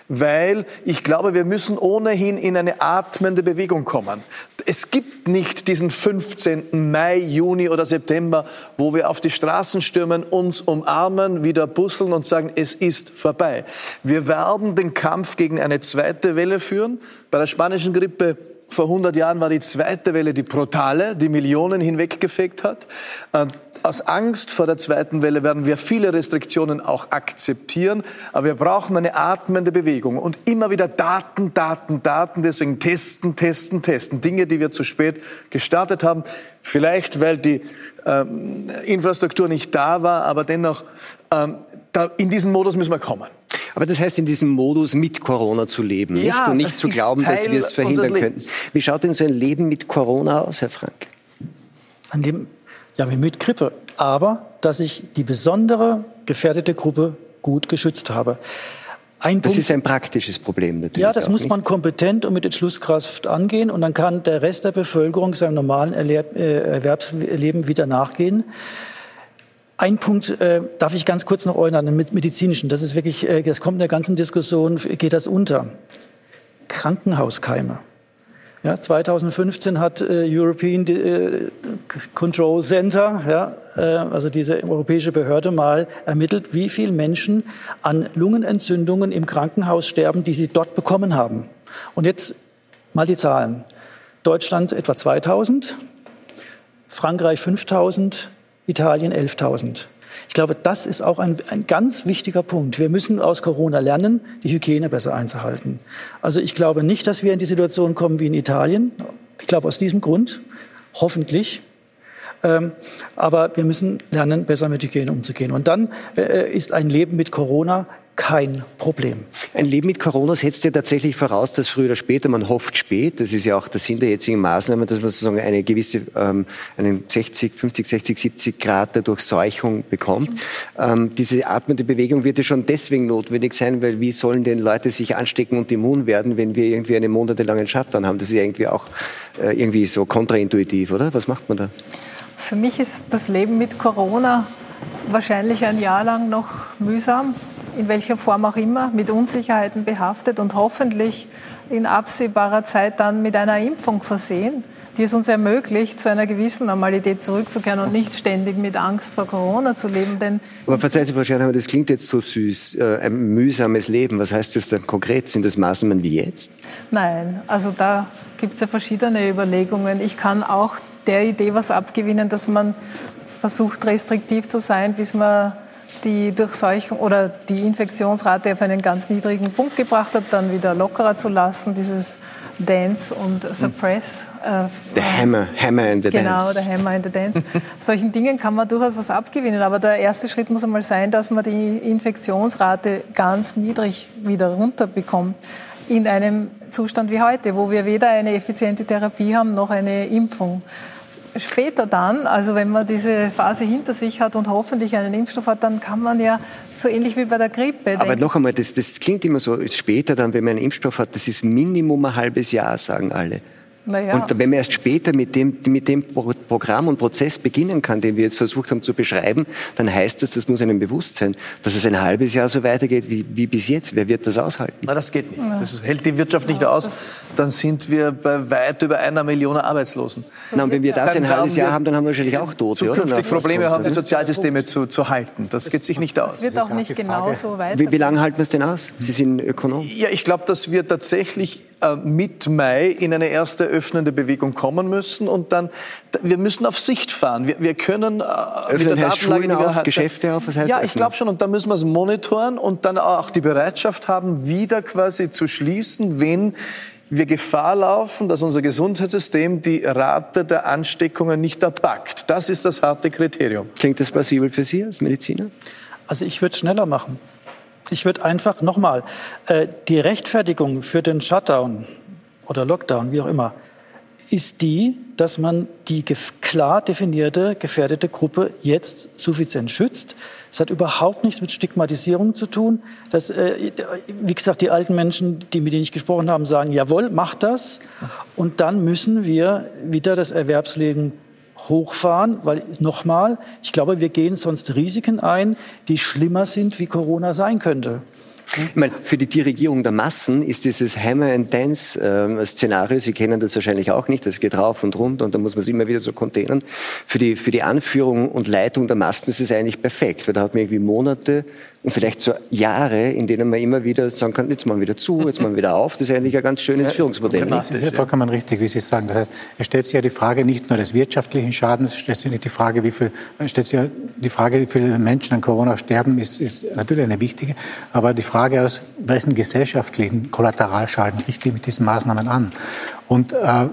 weil ich glaube, wir müssen ohnehin in eine atmende Bewegung kommen. Es gibt nicht diesen 15. Mai, Juni oder September, wo wir auf die Straßen stürmen, uns umarmen, wieder busseln und sagen, es ist vorbei. Wir werden den Kampf gegen eine zweite Welle führen. Bei der spanischen Grippe vor 100 Jahren war die zweite Welle die brutale, die Millionen hinweggefegt hat. Aus Angst vor der zweiten Welle werden wir viele Restriktionen auch akzeptieren, aber wir brauchen eine atmende Bewegung und immer wieder Daten, Daten, Daten, deswegen testen, testen, testen. Dinge, die wir zu spät gestartet haben, vielleicht weil die ähm, Infrastruktur nicht da war, aber dennoch, ähm, da, in diesen Modus müssen wir kommen. Aber das heißt, in diesem Modus mit Corona zu leben, ja, nicht? Und nicht zu glauben, Teil dass wir es verhindern könnten. Wie schaut denn so ein Leben mit Corona aus, Herr Frank? Ein Leben ja, wie mit Grippe. Aber dass ich die besondere gefährdete Gruppe gut geschützt habe. Ein das Punkt, ist ein praktisches Problem natürlich. Ja, das muss man kompetent und mit Entschlusskraft angehen und dann kann der Rest der Bevölkerung seinem normalen äh, Erwerbsleben wieder nachgehen. Ein Punkt äh, darf ich ganz kurz noch äußern, den medizinischen. Das ist wirklich, äh, das kommt in der ganzen Diskussion, geht das unter. Krankenhauskeime. Ja, 2015 hat äh, European äh, Control Center, ja, äh, also diese europäische Behörde, mal ermittelt, wie viele Menschen an Lungenentzündungen im Krankenhaus sterben, die sie dort bekommen haben. Und jetzt mal die Zahlen. Deutschland etwa 2000, Frankreich 5000, Italien 11.000. Ich glaube, das ist auch ein, ein ganz wichtiger Punkt. Wir müssen aus Corona lernen, die Hygiene besser einzuhalten. Also ich glaube nicht, dass wir in die Situation kommen wie in Italien. Ich glaube aus diesem Grund, hoffentlich, ähm, aber wir müssen lernen, besser mit Hygiene umzugehen. Und dann äh, ist ein Leben mit Corona kein Problem. Ein Leben mit Corona setzt ja tatsächlich voraus, dass früher oder später, man hofft spät, das ist ja auch der Sinn der jetzigen Maßnahmen, dass man sozusagen eine gewisse, ähm, einen 60, 50, 60, 70 Grad der Durchseuchung bekommt. Ähm, diese atmende Bewegung wird ja schon deswegen notwendig sein, weil wie sollen denn Leute sich anstecken und immun werden, wenn wir irgendwie einen monatelangen Shutdown haben? Das ist ja irgendwie auch äh, irgendwie so kontraintuitiv, oder? Was macht man da? Für mich ist das Leben mit Corona wahrscheinlich ein Jahr lang noch mühsam, in welcher Form auch immer, mit Unsicherheiten behaftet und hoffentlich in absehbarer Zeit dann mit einer Impfung versehen, die es uns ermöglicht, zu einer gewissen Normalität zurückzukehren und nicht ständig mit Angst vor Corona zu leben. Denn aber verzeihen Sie, Frau Schernhammer, das klingt jetzt so süß, äh, ein mühsames Leben. Was heißt das dann konkret? Sind das Maßnahmen wie jetzt? Nein, also da gibt es ja verschiedene Überlegungen. Ich kann auch der Idee was abgewinnen, dass man versucht, restriktiv zu sein, bis man die Durchseuchung oder die Infektionsrate auf einen ganz niedrigen Punkt gebracht hat, dann wieder lockerer zu lassen, dieses Dance und Suppress. Äh, the Hammer, Hammer in the genau, Dance. Genau, der Hammer in the Dance. Solchen Dingen kann man durchaus was abgewinnen, aber der erste Schritt muss einmal sein, dass man die Infektionsrate ganz niedrig wieder runterbekommt in einem Zustand wie heute, wo wir weder eine effiziente Therapie haben noch eine Impfung später dann, also wenn man diese Phase hinter sich hat und hoffentlich einen Impfstoff hat, dann kann man ja so ähnlich wie bei der Grippe. Aber noch einmal, das, das klingt immer so, später dann, wenn man einen Impfstoff hat, das ist Minimum ein halbes Jahr, sagen alle. Naja. Und wenn man erst später mit dem, mit dem Programm und Prozess beginnen kann, den wir jetzt versucht haben zu beschreiben, dann heißt das, das muss einem bewusst sein, dass es ein halbes Jahr so weitergeht wie, wie bis jetzt. Wer wird das aushalten? Na, das geht nicht. Das hält die Wirtschaft nicht aus. Dann sind wir bei weit über einer Million Arbeitslosen. So Na, und wenn wir das ein halbes Jahr haben, dann haben wir wahrscheinlich auch Tote. Zukünftig Probleme haben, die Sozialsysteme zu, zu halten. Das, das geht sich nicht aus. Das wird auch nicht genau so weiter. Wie, wie lange halten wir es denn aus? Sie sind Ökonom. Ja, ich glaube, dass wir tatsächlich äh, mit Mai in eine erste öffnende Bewegung kommen müssen und dann, wir müssen auf Sicht fahren. Wir, wir können äh, mit der Datenlage, die wir auf, Geschäfte auf, was heißt Ja, ich glaube schon und da müssen wir es monitoren und dann auch die Bereitschaft haben, wieder quasi zu schließen, wenn wir Gefahr laufen, dass unser Gesundheitssystem die Rate der Ansteckungen nicht erpackt. Das ist das harte Kriterium. Klingt das plausibel für Sie als Mediziner? Also ich würde es schneller machen. Ich würde einfach nochmal, äh, die Rechtfertigung für den Shutdown oder Lockdown, wie auch immer, ist die, dass man die klar definierte gefährdete Gruppe jetzt suffizient schützt. Es hat überhaupt nichts mit Stigmatisierung zu tun. Das, äh, wie gesagt, die alten Menschen, die mit denen ich gesprochen habe, sagen, jawohl, macht das. Und dann müssen wir wieder das Erwerbsleben hochfahren, weil nochmal, ich glaube, wir gehen sonst Risiken ein, die schlimmer sind, wie Corona sein könnte. Ich meine, für die Dirigierung der Massen ist dieses Hammer and Dance äh, Szenario, Sie kennen das wahrscheinlich auch nicht, das geht rauf und runter und da muss man es immer wieder so containern. Für die, für die Anführung und Leitung der Massen ist es eigentlich perfekt, weil da hat man irgendwie Monate vielleicht so Jahre, in denen man immer wieder sagen kann, jetzt mal wieder zu, jetzt mal wieder auf. Das ist eigentlich ein ganz schönes ja, Führungsmodell. Das ist ja vollkommen richtig, wie Sie sagen. Das heißt, es stellt sich ja die Frage nicht nur des wirtschaftlichen Schadens, es stellt sich nicht die Frage, wie viel, stellt sich ja die Frage, wie viele Menschen an Corona sterben, ist, ist natürlich eine wichtige. Aber die Frage aus welchen gesellschaftlichen Kollateralschaden richte ich mit diesen Maßnahmen an? Und äh,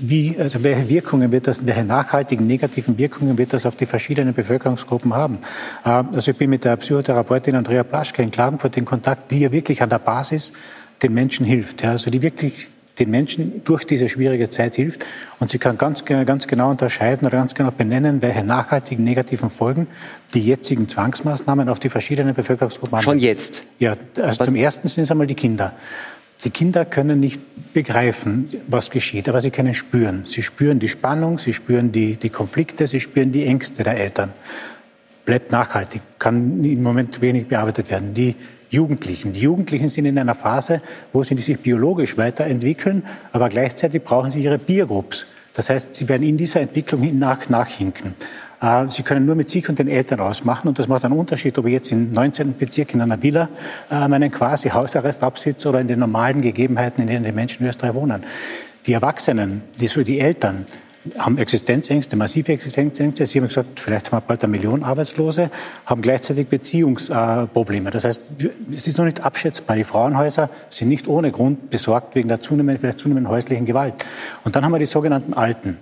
wie, also welche Wirkungen wird das, welche nachhaltigen negativen Wirkungen wird das auf die verschiedenen Bevölkerungsgruppen haben? Äh, also ich bin mit der Psychotherapeutin Andrea Plaschke in Klagenfurt in Kontakt, die ja wirklich an der Basis den Menschen hilft, ja, also die wirklich den Menschen durch diese schwierige Zeit hilft. Und sie kann ganz, ganz genau unterscheiden oder ganz genau benennen, welche nachhaltigen negativen Folgen die jetzigen Zwangsmaßnahmen auf die verschiedenen Bevölkerungsgruppen haben. Schon jetzt? Ja, also zum Ersten sind es einmal die Kinder. Die Kinder können nicht begreifen, was geschieht, aber sie können spüren. Sie spüren die Spannung, sie spüren die, die Konflikte, sie spüren die Ängste der Eltern. Bleibt nachhaltig, kann im Moment wenig bearbeitet werden. Die Jugendlichen. Die Jugendlichen sind in einer Phase, wo sie sich biologisch weiterentwickeln, aber gleichzeitig brauchen sie ihre Peer-Groups. Das heißt, sie werden in dieser Entwicklung nach, nachhinken. Äh, sie können nur mit sich und den Eltern ausmachen und das macht einen Unterschied, ob ich jetzt im 19. Bezirk in einer Villa äh, meinen quasi Hausarrest absitze oder in den normalen Gegebenheiten, in denen die Menschen in Österreich wohnen. Die Erwachsenen, die, die Eltern, haben Existenzängste, massive Existenzängste. Sie haben gesagt, vielleicht haben wir bald eine Million Arbeitslose, haben gleichzeitig Beziehungsprobleme. Das heißt, es ist noch nicht abschätzbar. Die Frauenhäuser sind nicht ohne Grund besorgt wegen der zunehmenden, vielleicht zunehmenden häuslichen Gewalt. Und dann haben wir die sogenannten Alten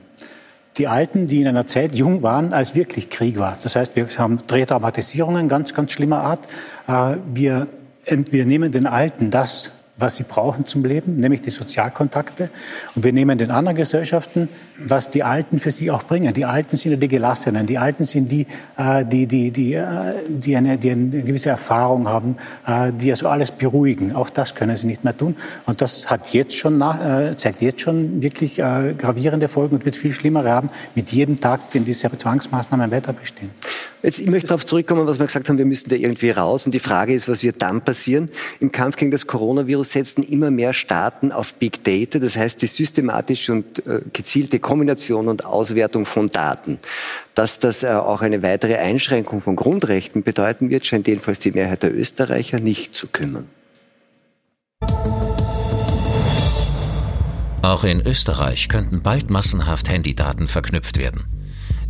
die Alten, die in einer Zeit jung waren, als wirklich Krieg war. Das heißt, wir haben Drehtraumatisierungen ganz, ganz schlimmer Art. Äh, wir wir nehmen den Alten das, was sie brauchen zum Leben, nämlich die Sozialkontakte. Und wir nehmen den anderen Gesellschaften, was die Alten für sie auch bringen. Die Alten sind ja die Gelassenen. Die Alten sind die, äh, die, die, die, äh, die, eine, die eine gewisse Erfahrung haben, äh, die also alles beruhigen. Auch das können sie nicht mehr tun. Und das hat jetzt schon nach, zeigt jetzt schon wirklich gravierende Folgen und wird viel schlimmere haben mit jedem Tag, den diese Zwangsmaßnahmen weiter bestehen. Jetzt, ich möchte darauf zurückkommen, was wir gesagt haben, wir müssen da irgendwie raus. Und die Frage ist, was wird dann passieren? Im Kampf gegen das Coronavirus setzen immer mehr Staaten auf Big Data, das heißt die systematische und äh, gezielte Kombination und Auswertung von Daten. Dass das äh, auch eine weitere Einschränkung von Grundrechten bedeuten wird, scheint jedenfalls die Mehrheit der Österreicher nicht zu kümmern. Auch in Österreich könnten bald massenhaft Handydaten verknüpft werden.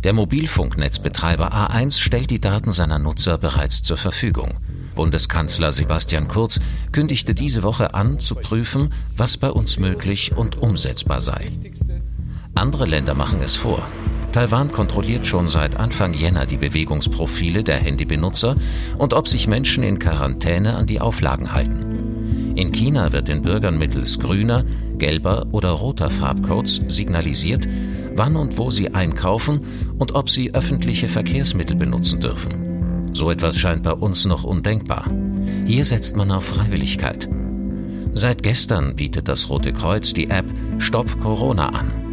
Der Mobilfunknetzbetreiber A1 stellt die Daten seiner Nutzer bereits zur Verfügung. Bundeskanzler Sebastian Kurz kündigte diese Woche an, zu prüfen, was bei uns möglich und umsetzbar sei. Andere Länder machen es vor. Taiwan kontrolliert schon seit Anfang Jänner die Bewegungsprofile der Handybenutzer und ob sich Menschen in Quarantäne an die Auflagen halten. In China wird den Bürgern mittels grüner, gelber oder roter Farbcodes signalisiert, wann und wo sie einkaufen und ob sie öffentliche Verkehrsmittel benutzen dürfen. So etwas scheint bei uns noch undenkbar. Hier setzt man auf Freiwilligkeit. Seit gestern bietet das Rote Kreuz die App Stopp Corona an.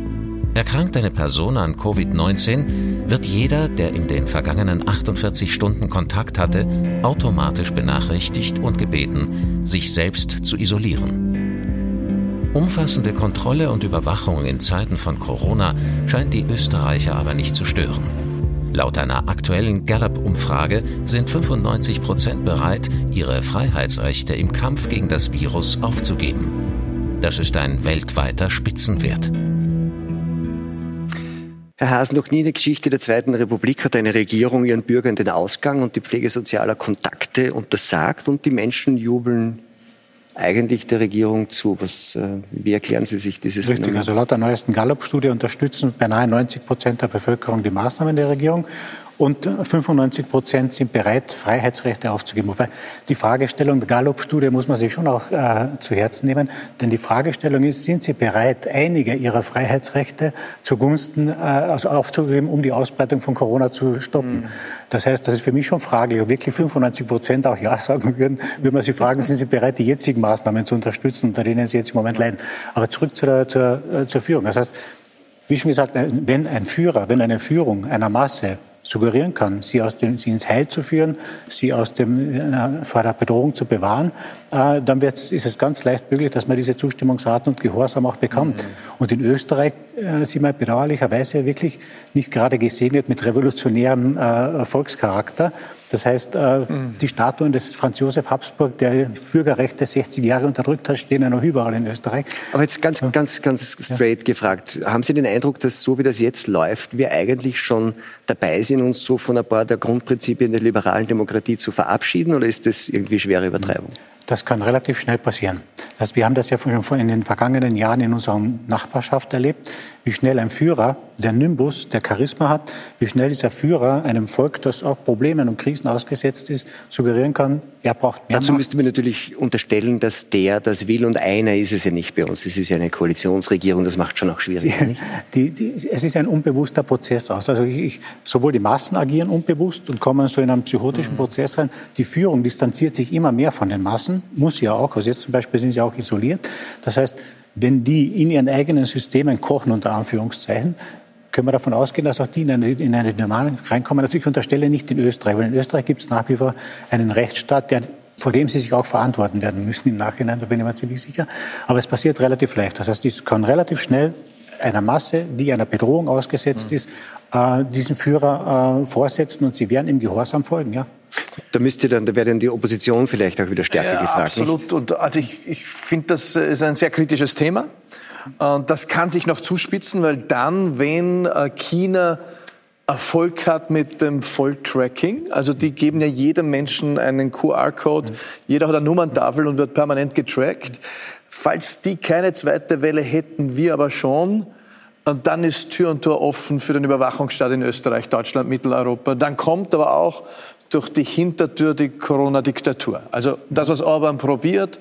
Erkrankt eine Person an Covid-19, wird jeder, der in den vergangenen 48 Stunden Kontakt hatte, automatisch benachrichtigt und gebeten, sich selbst zu isolieren. Umfassende Kontrolle und Überwachung in Zeiten von Corona scheint die Österreicher aber nicht zu stören. Laut einer aktuellen Gallup-Umfrage sind 95 Prozent bereit, ihre Freiheitsrechte im Kampf gegen das Virus aufzugeben. Das ist ein weltweiter Spitzenwert. Herr Haas, noch nie in der Geschichte der Zweiten Republik hat eine Regierung ihren Bürgern den Ausgang und die Pflege sozialer Kontakte untersagt und die Menschen jubeln eigentlich der Regierung zu. Was, äh, wie erklären Sie sich dieses Richtig, Phänomen? also laut der neuesten Gallup-Studie unterstützen beinahe 90 Prozent der Bevölkerung die Maßnahmen der Regierung und 95 Prozent sind bereit, Freiheitsrechte aufzugeben. Wobei die Fragestellung der Gallup-Studie muss man sich schon auch äh, zu Herzen nehmen, denn die Fragestellung ist, sind Sie bereit, einige Ihrer Freiheitsrechte zugunsten äh, also aufzugeben, um die Ausbreitung von Corona zu stoppen? Mhm. Das heißt, das ist für mich schon fraglich, ob wirklich 95 Prozent auch Ja sagen würden, würde man Sie fragen, sind Sie bereit, die jetzigen Maßnahmen zu unterstützen, unter denen Sie jetzt im Moment leiden? Aber zurück zur, zur, äh, zur Führung. Das heißt, wie schon gesagt, wenn ein Führer, wenn eine Führung einer Masse suggerieren kann, sie, aus dem, sie ins Heil zu führen, sie aus dem, äh, vor der Bedrohung zu bewahren, äh, dann ist es ganz leicht möglich, dass man diese Zustimmungsraten und Gehorsam auch bekommt. Mhm. Und in Österreich äh, sind wir bedauerlicherweise wirklich nicht gerade gesegnet mit revolutionärem äh, Volkscharakter. Das heißt, äh, die Statuen des Franz Josef Habsburg, der Bürgerrechte 60 Jahre unterdrückt hat, stehen ja noch überall in Österreich. Aber jetzt ganz, ganz, ganz straight ja. gefragt. Haben Sie den Eindruck, dass so wie das jetzt läuft, wir eigentlich schon dabei sind, uns so von ein paar der Grundprinzipien der liberalen Demokratie zu verabschieden? Oder ist das irgendwie schwere Übertreibung? Das kann relativ schnell passieren. Also wir haben das ja schon in den vergangenen Jahren in unserer Nachbarschaft erlebt, wie schnell ein Führer, der Nimbus, der Charisma hat, wie schnell dieser Führer einem Volk, das auch Problemen und Krisen ausgesetzt ist, suggerieren kann, er braucht mehr. Dazu Macht. müsste man natürlich unterstellen, dass der das will und einer ist es ja nicht bei uns. Es ist ja eine Koalitionsregierung, das macht schon auch schwierig. Die, die, es ist ein unbewusster Prozess aus. Also ich, sowohl die Massen agieren unbewusst und kommen so in einen psychotischen mhm. Prozess rein. Die Führung distanziert sich immer mehr von den Massen, muss ja auch. Also jetzt zum Beispiel sind sie auch isoliert. Das heißt, wenn die in ihren eigenen Systemen kochen, unter Anführungszeichen, können wir davon ausgehen, dass auch die in eine, in eine Dynamik reinkommen. Also ich unterstelle nicht in Österreich, weil in Österreich gibt es nach wie vor einen Rechtsstaat, der, vor dem sie sich auch verantworten werden müssen im Nachhinein, da bin ich mir ziemlich sicher. Aber es passiert relativ leicht. Das heißt, es kann relativ schnell einer Masse, die einer Bedrohung ausgesetzt mhm. ist, äh, diesen Führer äh, vorsetzen und sie werden im Gehorsam folgen, ja. Da müsste dann, da wäre dann die Opposition vielleicht auch wieder stärker ja, gefragt. Absolut. Nicht? Und also ich, ich finde, das ist ein sehr kritisches Thema. Und das kann sich noch zuspitzen, weil dann, wenn äh, China Erfolg hat mit dem Volltracking. Also die geben ja jedem Menschen einen QR-Code. Mhm. Jeder hat eine Nummerntafel und wird permanent getrackt. Falls die keine zweite Welle hätten, wir aber schon, und dann ist Tür und Tor offen für den Überwachungsstaat in Österreich, Deutschland, Mitteleuropa. Dann kommt aber auch durch die Hintertür die Corona-Diktatur. Also das, was Orban probiert,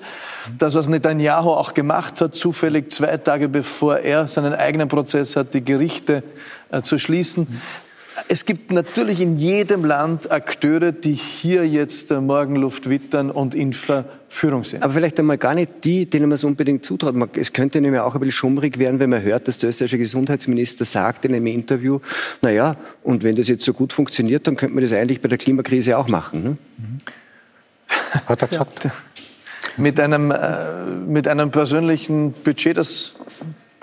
das, was Netanyahu auch gemacht hat, zufällig zwei Tage bevor er seinen eigenen Prozess hat, die Gerichte äh, zu schließen. Es gibt natürlich in jedem Land Akteure, die hier jetzt Morgenluft wittern und in Verführung sind. Aber vielleicht einmal gar nicht die, denen man es unbedingt zutraut. Es könnte nämlich auch ein bisschen schummrig werden, wenn man hört, dass der österreichische Gesundheitsminister sagt in einem Interview, na ja, und wenn das jetzt so gut funktioniert, dann könnte man das eigentlich bei der Klimakrise auch machen. Ne? Mhm. Hat er gesagt. Mit einem, äh, mit einem persönlichen Budget, das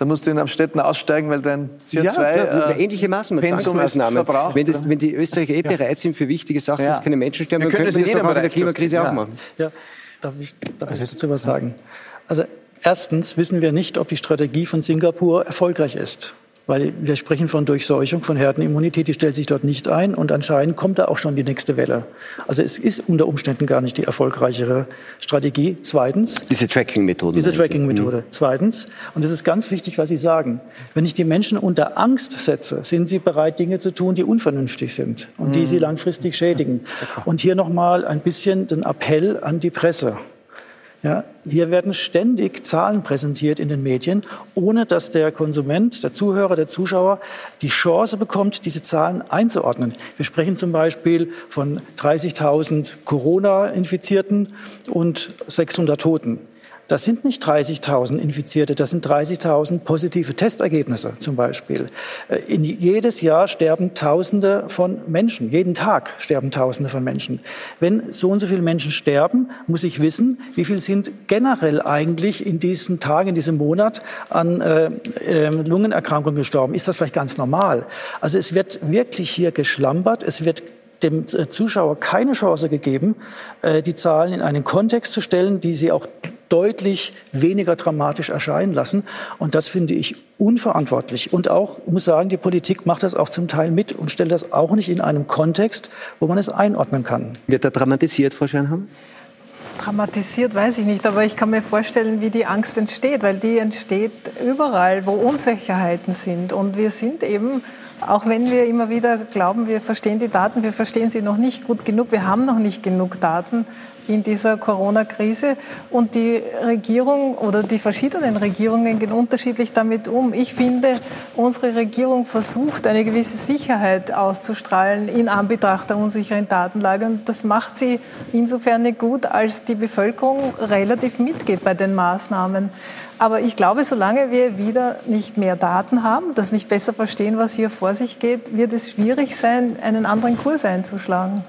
da musst du in Amstetten aussteigen, weil dein CO2 ja, ja, äh, ähnliche Maßnahmen, Zwangsmaßnahmen. Wenn, das, wenn die Österreicher eh bereit sind für wichtige Sachen, ja. dass keine Menschen sterben, dann können sie das doch auch in der Klimakrise auch machen. Ja, darf ich, darf ich dazu was sagen? Also erstens wissen wir nicht, ob die Strategie von Singapur erfolgreich ist. Weil wir sprechen von Durchseuchung, von Herdenimmunität, die stellt sich dort nicht ein und anscheinend kommt da auch schon die nächste Welle. Also es ist unter Umständen gar nicht die erfolgreichere Strategie. Zweitens. Diese Tracking-Methode. Diese Tracking-Methode. Mhm. Zweitens, und das ist ganz wichtig, was Sie sagen, wenn ich die Menschen unter Angst setze, sind sie bereit, Dinge zu tun, die unvernünftig sind und mhm. die sie langfristig schädigen. Und hier nochmal ein bisschen den Appell an die Presse. Ja, hier werden ständig Zahlen präsentiert in den Medien, ohne dass der Konsument, der Zuhörer, der Zuschauer die Chance bekommt, diese Zahlen einzuordnen. Wir sprechen zum Beispiel von 30.000 Corona-Infizierten und 600 Toten. Das sind nicht 30.000 Infizierte, das sind 30.000 positive Testergebnisse zum Beispiel. Äh, in jedes Jahr sterben Tausende von Menschen, jeden Tag sterben Tausende von Menschen. Wenn so und so viele Menschen sterben, muss ich wissen, wie viel sind generell eigentlich in diesen Tagen, in diesem Monat an äh, äh, Lungenerkrankungen gestorben. Ist das vielleicht ganz normal? Also es wird wirklich hier geschlampert, es wird dem äh, Zuschauer keine Chance gegeben, die Zahlen in einen Kontext zu stellen, die sie auch deutlich weniger dramatisch erscheinen lassen. Und das finde ich unverantwortlich. Und auch, ich muss sagen, die Politik macht das auch zum Teil mit und stellt das auch nicht in einem Kontext, wo man es einordnen kann. Wird da dramatisiert, Frau Scheinham? Dramatisiert weiß ich nicht, aber ich kann mir vorstellen, wie die Angst entsteht, weil die entsteht überall, wo Unsicherheiten sind. Und wir sind eben auch wenn wir immer wieder glauben, wir verstehen die Daten, wir verstehen sie noch nicht gut genug, wir haben noch nicht genug Daten, in dieser Corona-Krise. Und die Regierung oder die verschiedenen Regierungen gehen unterschiedlich damit um. Ich finde, unsere Regierung versucht, eine gewisse Sicherheit auszustrahlen in Anbetracht der unsicheren Datenlage. Und das macht sie insofern nicht gut, als die Bevölkerung relativ mitgeht bei den Maßnahmen. Aber ich glaube, solange wir wieder nicht mehr Daten haben, das nicht besser verstehen, was hier vor sich geht, wird es schwierig sein, einen anderen Kurs einzuschlagen.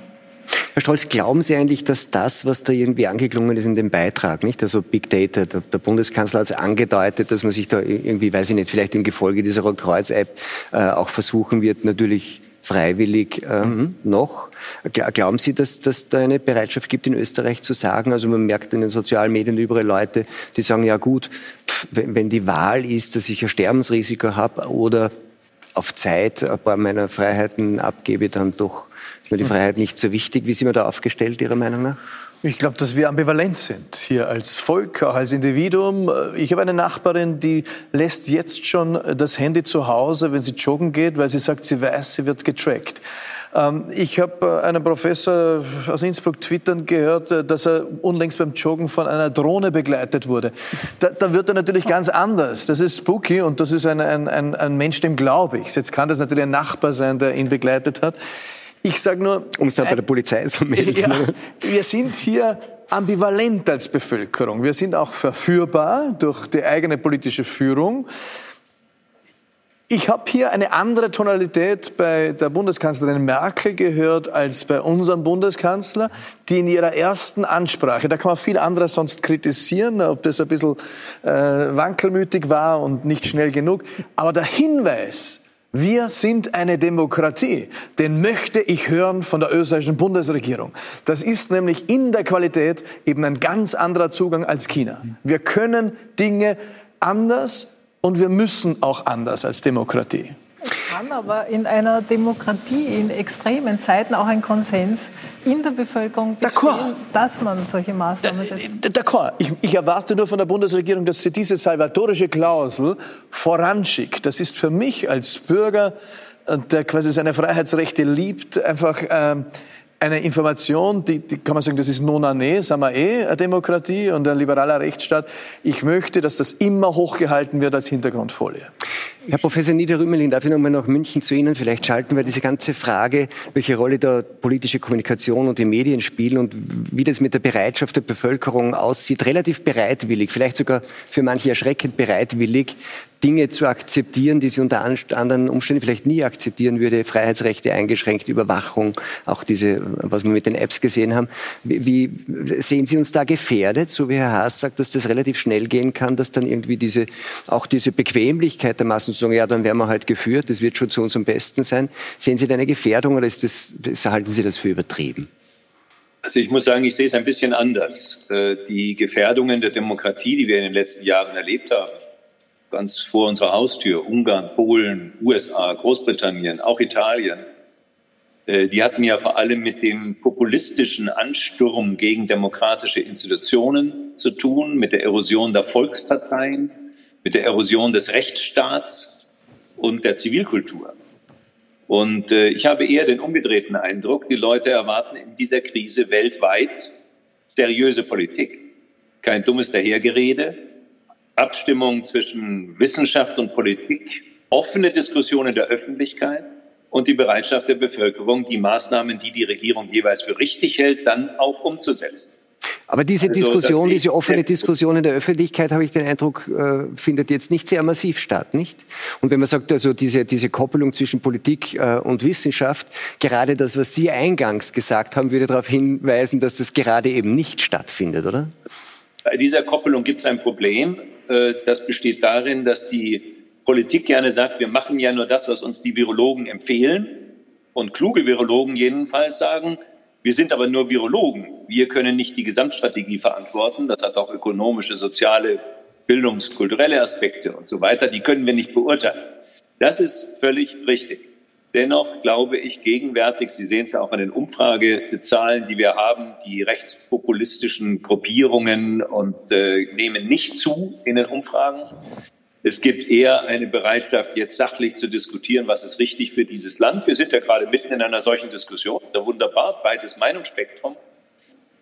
Herr Stolz, glauben Sie eigentlich, dass das, was da irgendwie angeklungen ist in dem Beitrag, nicht? Also Big Data, der, der Bundeskanzler hat es angedeutet, dass man sich da irgendwie, weiß ich nicht, vielleicht im Gefolge dieser Kreuz-App äh, auch versuchen wird, natürlich freiwillig ähm, noch. Glauben Sie, dass, dass da eine Bereitschaft gibt, in Österreich zu sagen, also man merkt in den sozialen Medien überall Leute, die sagen, ja gut, pff, wenn, wenn die Wahl ist, dass ich ein Sterbensrisiko habe oder auf Zeit ein paar meiner Freiheiten abgebe, dann doch mir die Freiheit nicht so wichtig. Wie sind wir da aufgestellt, Ihrer Meinung nach? Ich glaube, dass wir ambivalent sind hier als Volk, auch als Individuum. Ich habe eine Nachbarin, die lässt jetzt schon das Handy zu Hause, wenn sie joggen geht, weil sie sagt, sie weiß, sie wird getrackt. Ähm, ich habe äh, einen Professor aus Innsbruck twittern gehört, äh, dass er unlängst beim Joggen von einer Drohne begleitet wurde. Da, da wird er natürlich ganz anders. Das ist spooky und das ist ein, ein, ein Mensch, dem glaube ich. Jetzt kann das natürlich ein Nachbar sein, der ihn begleitet hat. Ich sage nur... Um es dann bei der Polizei zu melden. Ja, wir sind hier ambivalent als Bevölkerung. Wir sind auch verführbar durch die eigene politische Führung. Ich habe hier eine andere Tonalität bei der Bundeskanzlerin Merkel gehört als bei unserem Bundeskanzler, die in ihrer ersten Ansprache, da kann man viel anderes sonst kritisieren, ob das ein bisschen äh, wankelmütig war und nicht schnell genug, aber der Hinweis, wir sind eine Demokratie. Den möchte ich hören von der österreichischen Bundesregierung. Das ist nämlich in der Qualität eben ein ganz anderer Zugang als China. Wir können Dinge anders und wir müssen auch anders als Demokratie. Es kann aber in einer Demokratie in extremen Zeiten auch ein Konsens in der Bevölkerung bestehen, dass man solche Maßnahmen setzt. D'accord. Ich, ich, erwarte nur von der Bundesregierung, dass sie diese salvatorische Klausel voranschickt. Das ist für mich als Bürger, äh, der quasi seine Freiheitsrechte liebt, einfach äh, eine Information, die, die kann man sagen, das ist non année, sagen wir eh, eine Demokratie und ein liberaler Rechtsstaat. Ich möchte, dass das immer hochgehalten wird als Hintergrundfolie. Herr Professor Niederrümelin, darf ich noch mal nach München zu Ihnen? Vielleicht schalten wir diese ganze Frage, welche Rolle da politische Kommunikation und die Medien spielen und wie das mit der Bereitschaft der Bevölkerung aussieht, relativ bereitwillig, vielleicht sogar für manche erschreckend bereitwillig, Dinge zu akzeptieren, die sie unter anderen Umständen vielleicht nie akzeptieren würde, Freiheitsrechte eingeschränkt, Überwachung, auch diese, was wir mit den Apps gesehen haben. Wie sehen Sie uns da gefährdet, so wie Herr Haas sagt, dass das relativ schnell gehen kann, dass dann irgendwie diese, auch diese Bequemlichkeit der Massen zu sagen, ja, dann werden wir halt geführt, das wird schon zu unserem Besten sein. Sehen Sie da eine Gefährdung oder ist das, halten Sie das für übertrieben? Also ich muss sagen, ich sehe es ein bisschen anders. Äh, die Gefährdungen der Demokratie, die wir in den letzten Jahren erlebt haben, ganz vor unserer Haustür, Ungarn, Polen, USA, Großbritannien, auch Italien, äh, die hatten ja vor allem mit dem populistischen Ansturm gegen demokratische Institutionen zu tun, mit der Erosion der Volksparteien, mit der Erosion des Rechtsstaats und der Zivilkultur. Und äh, ich habe eher den umgedrehten Eindruck, die Leute erwarten in dieser Krise weltweit seriöse Politik, kein dummes Dahergerede, Abstimmung zwischen Wissenschaft und Politik, offene Diskussion in der Öffentlichkeit und die Bereitschaft der Bevölkerung, die Maßnahmen, die die Regierung jeweils für richtig hält, dann auch umzusetzen. Aber diese also, Diskussion, diese offene Diskussion in der Öffentlichkeit, habe ich den Eindruck, äh, findet jetzt nicht sehr massiv statt, nicht? Und wenn man sagt, also diese, diese Koppelung zwischen Politik äh, und Wissenschaft, gerade das, was Sie eingangs gesagt haben, würde darauf hinweisen, dass das gerade eben nicht stattfindet, oder? Bei dieser Koppelung gibt es ein Problem. Äh, das besteht darin, dass die Politik gerne sagt, wir machen ja nur das, was uns die Virologen empfehlen. Und kluge Virologen jedenfalls sagen, wir sind aber nur Virologen. Wir können nicht die Gesamtstrategie verantworten. Das hat auch ökonomische, soziale, bildungskulturelle Aspekte und so weiter. Die können wir nicht beurteilen. Das ist völlig richtig. Dennoch glaube ich gegenwärtig, Sie sehen es ja auch an den Umfragezahlen, die wir haben, die rechtspopulistischen Gruppierungen und äh, nehmen nicht zu in den Umfragen. Es gibt eher eine Bereitschaft, jetzt sachlich zu diskutieren, was ist richtig für dieses Land. Wir sind ja gerade mitten in einer solchen Diskussion. Da wunderbar, breites Meinungsspektrum.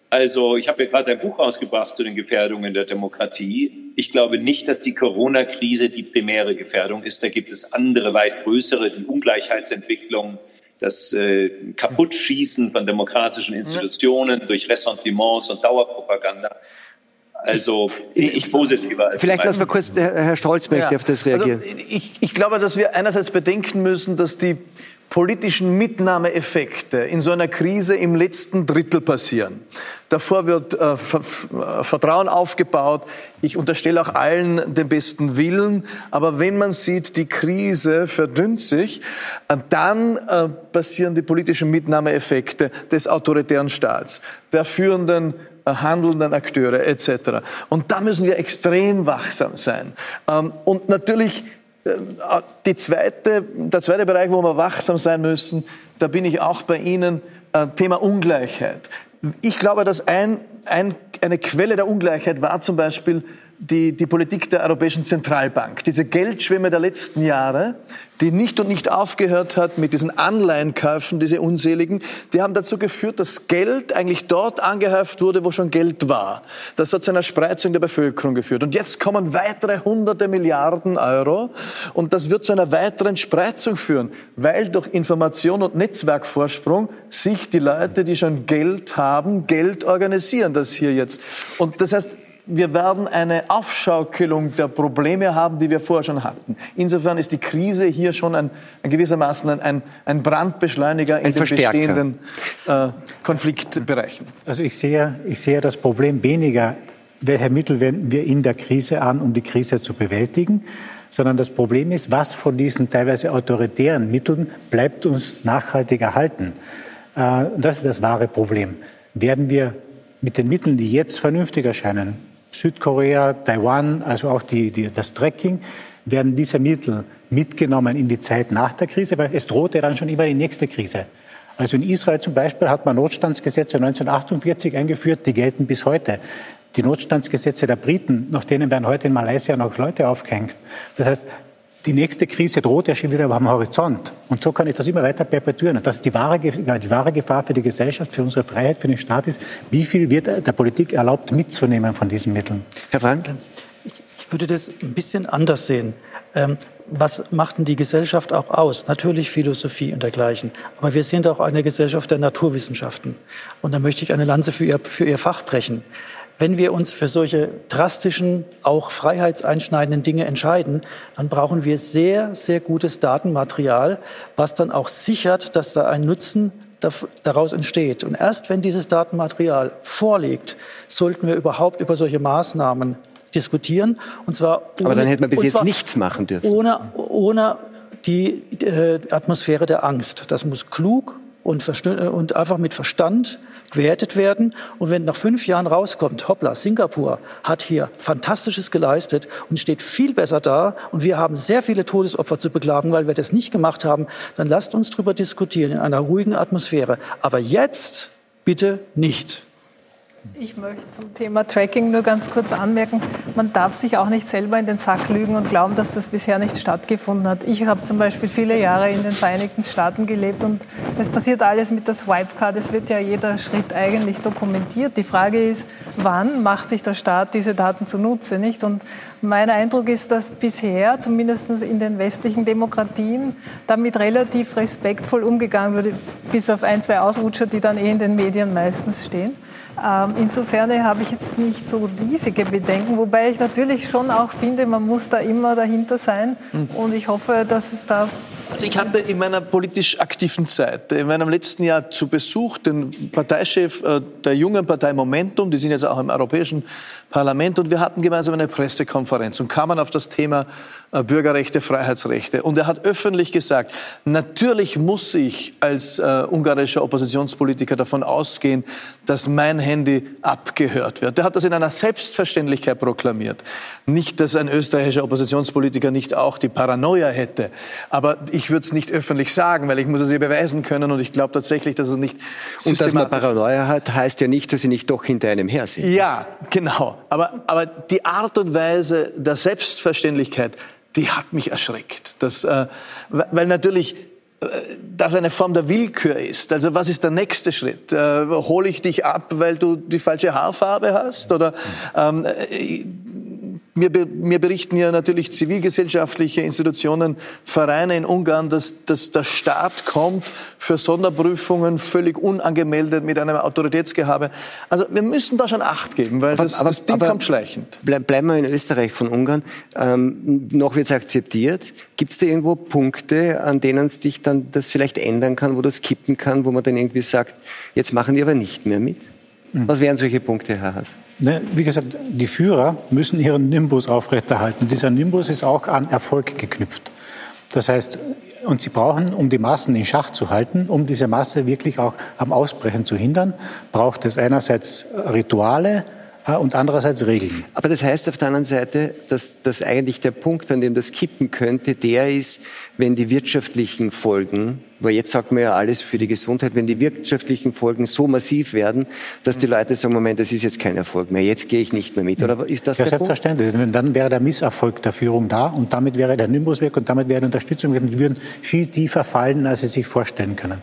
Also ich habe ja gerade ein Buch rausgebracht zu den Gefährdungen der Demokratie. Ich glaube nicht, dass die Corona-Krise die primäre Gefährdung ist. Da gibt es andere, weit größere, die Ungleichheitsentwicklung, das äh, Kaputtschießen von demokratischen Institutionen durch Ressentiments und Dauerpropaganda. Also ich, ich positiver als Vielleicht lassen wir kurz Herr Stolzberg ja. auf das reagieren. Also ich, ich glaube, dass wir einerseits bedenken müssen, dass die politischen Mitnahmeeffekte in so einer Krise im letzten Drittel passieren. Davor wird äh, Vertrauen aufgebaut. Ich unterstelle auch allen den besten Willen. Aber wenn man sieht, die Krise verdünnt sich, äh, dann äh, passieren die politischen Mitnahmeeffekte des autoritären Staats, der führenden äh, handelnden Akteure etc. Und da müssen wir extrem wachsam sein. Ähm, und natürlich äh, die zweite, der zweite Bereich, wo wir wachsam sein müssen, da bin ich auch bei Ihnen, äh, Thema Ungleichheit. Ich glaube, dass ein, ein, eine Quelle der Ungleichheit war zum Beispiel die, die Politik der Europäischen Zentralbank. Diese Geldschwemme der letzten Jahre, die nicht und nicht aufgehört hat mit diesen Anleihenkäufen, diese unseligen, die haben dazu geführt, dass Geld eigentlich dort angehäuft wurde, wo schon Geld war. Das hat zu einer Spreizung der Bevölkerung geführt. Und jetzt kommen weitere hunderte Milliarden Euro und das wird zu einer weiteren Spreizung führen, weil durch Information und Netzwerkvorsprung sich die Leute, die schon Geld haben, Geld organisieren, das hier jetzt. Und das heißt, wir werden eine Aufschaukelung der Probleme haben, die wir vorher schon hatten. Insofern ist die Krise hier schon ein, ein gewissermaßen ein, ein Brandbeschleuniger ein in den bestehenden äh, Konfliktbereichen. Also ich sehe, ich sehe das Problem weniger, welche Mittel wenden wir in der Krise an, um die Krise zu bewältigen, sondern das Problem ist, was von diesen teilweise autoritären Mitteln bleibt uns nachhaltig erhalten. Äh, das ist das wahre Problem. Werden wir mit den Mitteln, die jetzt vernünftig erscheinen, Südkorea, Taiwan, also auch die, die, das Tracking, werden diese Mittel mitgenommen in die Zeit nach der Krise, weil es drohte dann schon immer die nächste Krise. Also in Israel zum Beispiel hat man Notstandsgesetze 1948 eingeführt, die gelten bis heute. Die Notstandsgesetze der Briten, nach denen werden heute in Malaysia noch Leute aufgehängt. Das heißt, die nächste Krise droht ja schon wieder am Horizont. Und so kann ich das immer weiter perpetuieren. Und das ist die wahre, die wahre Gefahr für die Gesellschaft, für unsere Freiheit, für den Staat ist, wie viel wird der Politik erlaubt mitzunehmen von diesen Mitteln. Herr Frank? Ich würde das ein bisschen anders sehen. Ähm, was macht denn die Gesellschaft auch aus? Natürlich Philosophie und dergleichen. Aber wir sind auch eine Gesellschaft der Naturwissenschaften. Und da möchte ich eine Lanze für ihr, für ihr Fach brechen. Wenn wir uns für solche drastischen, auch freiheitseinschneidenden Dinge entscheiden, dann brauchen wir sehr, sehr gutes Datenmaterial, was dann auch sichert, dass da ein Nutzen daraus entsteht. Und erst wenn dieses Datenmaterial vorliegt, sollten wir überhaupt über solche Maßnahmen diskutieren. Und zwar ohne, Aber dann hätte man bis jetzt nichts machen dürfen. Ohne, ohne die äh, Atmosphäre der Angst. Das muss klug und, und einfach mit Verstand bewertet werden. Und wenn nach fünf Jahren rauskommt, hoppla, Singapur hat hier Fantastisches geleistet und steht viel besser da und wir haben sehr viele Todesopfer zu beklagen, weil wir das nicht gemacht haben, dann lasst uns darüber diskutieren in einer ruhigen Atmosphäre. Aber jetzt bitte nicht. Ich möchte zum Thema Tracking nur ganz kurz anmerken, man darf sich auch nicht selber in den Sack lügen und glauben, dass das bisher nicht stattgefunden hat. Ich habe zum Beispiel viele Jahre in den Vereinigten Staaten gelebt und es passiert alles mit der Swipe-Card. Es wird ja jeder Schritt eigentlich dokumentiert. Die Frage ist, wann macht sich der Staat diese Daten zunutze, nicht? Und mein Eindruck ist, dass bisher, zumindest in den westlichen Demokratien, damit relativ respektvoll umgegangen wurde, bis auf ein, zwei Ausrutscher, die dann eh in den Medien meistens stehen. Ähm, insofern habe ich jetzt nicht so riesige Bedenken, wobei ich natürlich schon auch finde, man muss da immer dahinter sein. Mhm. Und ich hoffe, dass es da also ich hatte in meiner politisch aktiven Zeit, in meinem letzten Jahr zu Besuch den Parteichef äh, der jungen Partei Momentum, die sind jetzt auch im Europäischen Parlament und wir hatten gemeinsam eine Pressekonferenz und kamen auf das Thema äh, Bürgerrechte, Freiheitsrechte. Und er hat öffentlich gesagt, natürlich muss ich als äh, ungarischer Oppositionspolitiker davon ausgehen, dass mein Handy abgehört wird. Er hat das in einer Selbstverständlichkeit proklamiert. Nicht, dass ein österreichischer Oppositionspolitiker nicht auch die Paranoia hätte, aber ich würde es nicht öffentlich sagen, weil ich muss es ihr beweisen können und ich glaube tatsächlich, dass es nicht Und dass man Paranoia hat, heißt ja nicht, dass sie nicht doch hinter einem her sind. Ja, genau. Aber, aber die Art und Weise der Selbstverständlichkeit, die hat mich erschreckt. Das, äh, weil natürlich äh, das eine Form der Willkür ist. Also was ist der nächste Schritt? Äh, hole ich dich ab, weil du die falsche Haarfarbe hast? Oder ähm, äh, mir, mir berichten ja natürlich zivilgesellschaftliche Institutionen, Vereine in Ungarn, dass, dass der Staat kommt für Sonderprüfungen völlig unangemeldet mit einem Autoritätsgehabe. Also wir müssen da schon Acht geben, weil aber, das, aber, das Ding kommt schleichend. Bleib, bleiben wir in Österreich von Ungarn. Ähm, noch wird es akzeptiert. Gibt es da irgendwo Punkte, an denen es dich dann das vielleicht ändern kann, wo das kippen kann, wo man dann irgendwie sagt, jetzt machen die aber nicht mehr mit? Mhm. Was wären solche Punkte, Herr Haas? Ne, wie gesagt, die Führer müssen ihren Nimbus aufrechterhalten. Dieser Nimbus ist auch an Erfolg geknüpft. Das heißt, und sie brauchen, um die Massen in Schach zu halten, um diese Masse wirklich auch am Ausbrechen zu hindern, braucht es einerseits Rituale, äh, und andererseits Regeln. Aber das heißt auf der anderen Seite, dass, dass eigentlich der Punkt, an dem das kippen könnte, der ist, wenn die wirtschaftlichen Folgen weil jetzt sagt man ja alles für die Gesundheit, wenn die wirtschaftlichen Folgen so massiv werden, dass die Leute sagen, Moment, das ist jetzt kein Erfolg mehr, jetzt gehe ich nicht mehr mit. Oder ist das ja, der selbstverständlich. Punkt? Dann wäre der Misserfolg der Führung da und damit wäre der Nimbus weg und damit wäre die Unterstützung weg. Die würden viel tiefer fallen, als sie sich vorstellen können.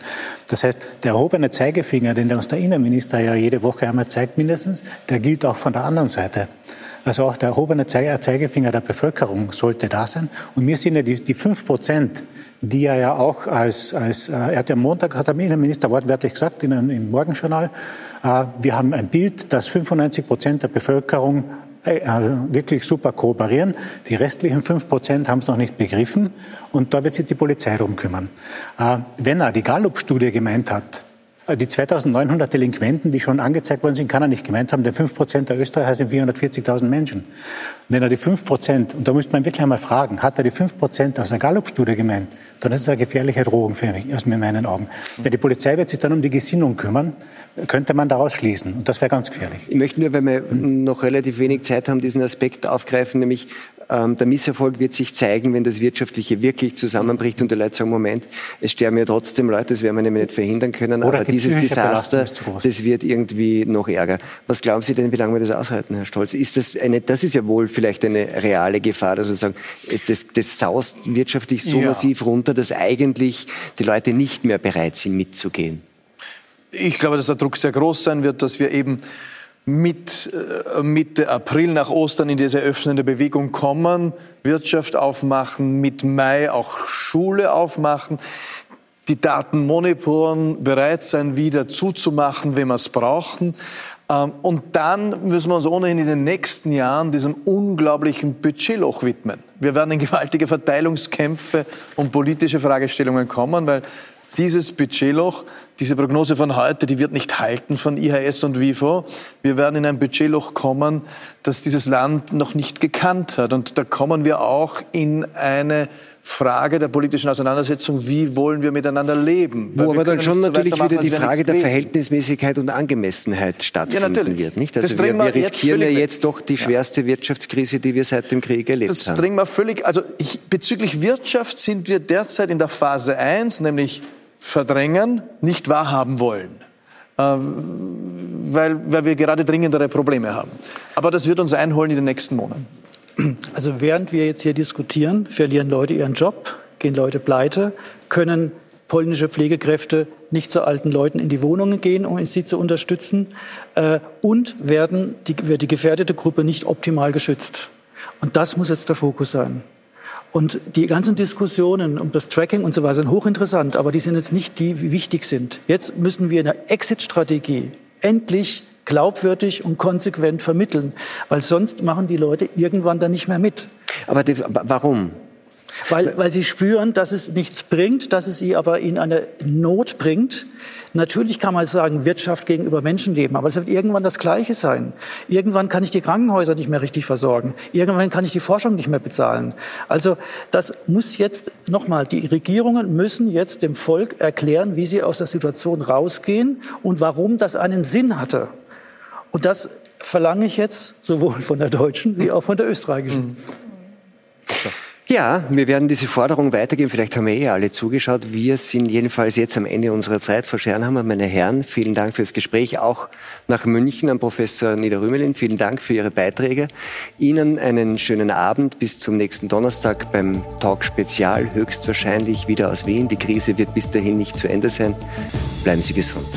Das heißt, der erhobene Zeigefinger, den uns der Innenminister ja jede Woche einmal zeigt mindestens, der gilt auch von der anderen Seite. Also auch der erhobene Zeigefinger der Bevölkerung sollte da sein. Und mir sind ja die, die 5 Prozent, die er ja auch als, als äh, er hat ja am Montag, hat der Innenminister wortwörtlich gesagt in einem, im Morgenjournal, äh, wir haben ein Bild, dass 95 Prozent der Bevölkerung äh, wirklich super kooperieren. Die restlichen 5 Prozent haben es noch nicht begriffen und da wird sich die Polizei drum kümmern. Äh, wenn er die Gallup-Studie gemeint hat, äh, die 2900 Delinquenten, die schon angezeigt worden sind, kann er nicht gemeint haben, denn 5 Prozent der Österreicher sind 440.000 Menschen. Wenn er die 5 Prozent, und da müsste man wirklich einmal fragen, hat er die 5 Prozent aus einer Gallup-Studie gemeint, dann ist es eine gefährliche Drohung für mich, aus meinen Augen. Denn die Polizei wird sich dann um die Gesinnung kümmern, könnte man daraus schließen. Und das wäre ganz gefährlich. Ich möchte nur, weil wir noch relativ wenig Zeit haben, diesen Aspekt aufgreifen, nämlich der Misserfolg wird sich zeigen, wenn das Wirtschaftliche wirklich zusammenbricht und die Leute sagen, Moment, es sterben ja trotzdem Leute, das werden wir nämlich nicht verhindern können, Oder aber dieses Desaster, das wird irgendwie noch ärger. Was glauben Sie denn, wie lange wir das aushalten, Herr Stolz? Ist das eine, das ist ja wohl vielleicht eine reale Gefahr, dass wir sagen, das, das saust wirtschaftlich so ja. massiv runter, dass eigentlich die Leute nicht mehr bereit sind, mitzugehen. Ich glaube, dass der Druck sehr groß sein wird, dass wir eben mit äh, Mitte April nach Ostern in diese öffnende Bewegung kommen, Wirtschaft aufmachen, mit Mai auch Schule aufmachen, die Daten monitoren, bereit sein, wieder zuzumachen, wenn wir es brauchen. Ähm, und dann müssen wir uns ohnehin in den nächsten Jahren diesem unglaublichen Budgetloch widmen. Wir werden in gewaltige Verteilungskämpfe und politische Fragestellungen kommen, weil dieses Budgetloch, diese Prognose von heute, die wird nicht halten von IHS und WIFO. Wir werden in ein Budgetloch kommen, das dieses Land noch nicht gekannt hat. Und da kommen wir auch in eine Frage der politischen Auseinandersetzung, wie wollen wir miteinander leben. Wo aber dann schon natürlich wieder die Frage der Verhältnismäßigkeit und Angemessenheit stattfinden ja, wird. Nicht? Also wir, wir riskieren ja jetzt doch die schwerste ja. Wirtschaftskrise, die wir seit dem Krieg erlebt das haben. Das wir völlig, also ich, bezüglich Wirtschaft sind wir derzeit in der Phase 1, nämlich verdrängen, nicht wahrhaben wollen. Äh, weil, weil wir gerade dringendere Probleme haben. Aber das wird uns einholen in den nächsten Monaten. Also während wir jetzt hier diskutieren, verlieren Leute ihren Job, gehen Leute pleite, können polnische Pflegekräfte nicht zu alten Leuten in die Wohnungen gehen, um sie zu unterstützen, äh, und werden die, wird die gefährdete Gruppe nicht optimal geschützt. Und das muss jetzt der Fokus sein. Und die ganzen Diskussionen um das Tracking und so weiter sind hochinteressant, aber die sind jetzt nicht die, die wichtig sind. Jetzt müssen wir eine Exit-Strategie endlich glaubwürdig und konsequent vermitteln, weil sonst machen die Leute irgendwann dann nicht mehr mit. Aber die, warum? Weil, weil sie spüren, dass es nichts bringt, dass es sie aber in eine Not bringt. Natürlich kann man sagen, Wirtschaft gegenüber Menschenleben, aber es wird irgendwann das Gleiche sein. Irgendwann kann ich die Krankenhäuser nicht mehr richtig versorgen. Irgendwann kann ich die Forschung nicht mehr bezahlen. Also das muss jetzt nochmal, die Regierungen müssen jetzt dem Volk erklären, wie sie aus der Situation rausgehen und warum das einen Sinn hatte. Und das verlange ich jetzt sowohl von der deutschen wie auch von der österreichischen. Mhm. Ja, wir werden diese Forderung weitergeben. Vielleicht haben wir eh alle zugeschaut. Wir sind jedenfalls jetzt am Ende unserer Zeit. Frau Schernhammer, meine Herren, vielen Dank fürs Gespräch. Auch nach München an Professor Niederrümelin. Vielen Dank für Ihre Beiträge. Ihnen einen schönen Abend. Bis zum nächsten Donnerstag beim Talk Spezial. Höchstwahrscheinlich wieder aus Wien. Die Krise wird bis dahin nicht zu Ende sein. Bleiben Sie gesund.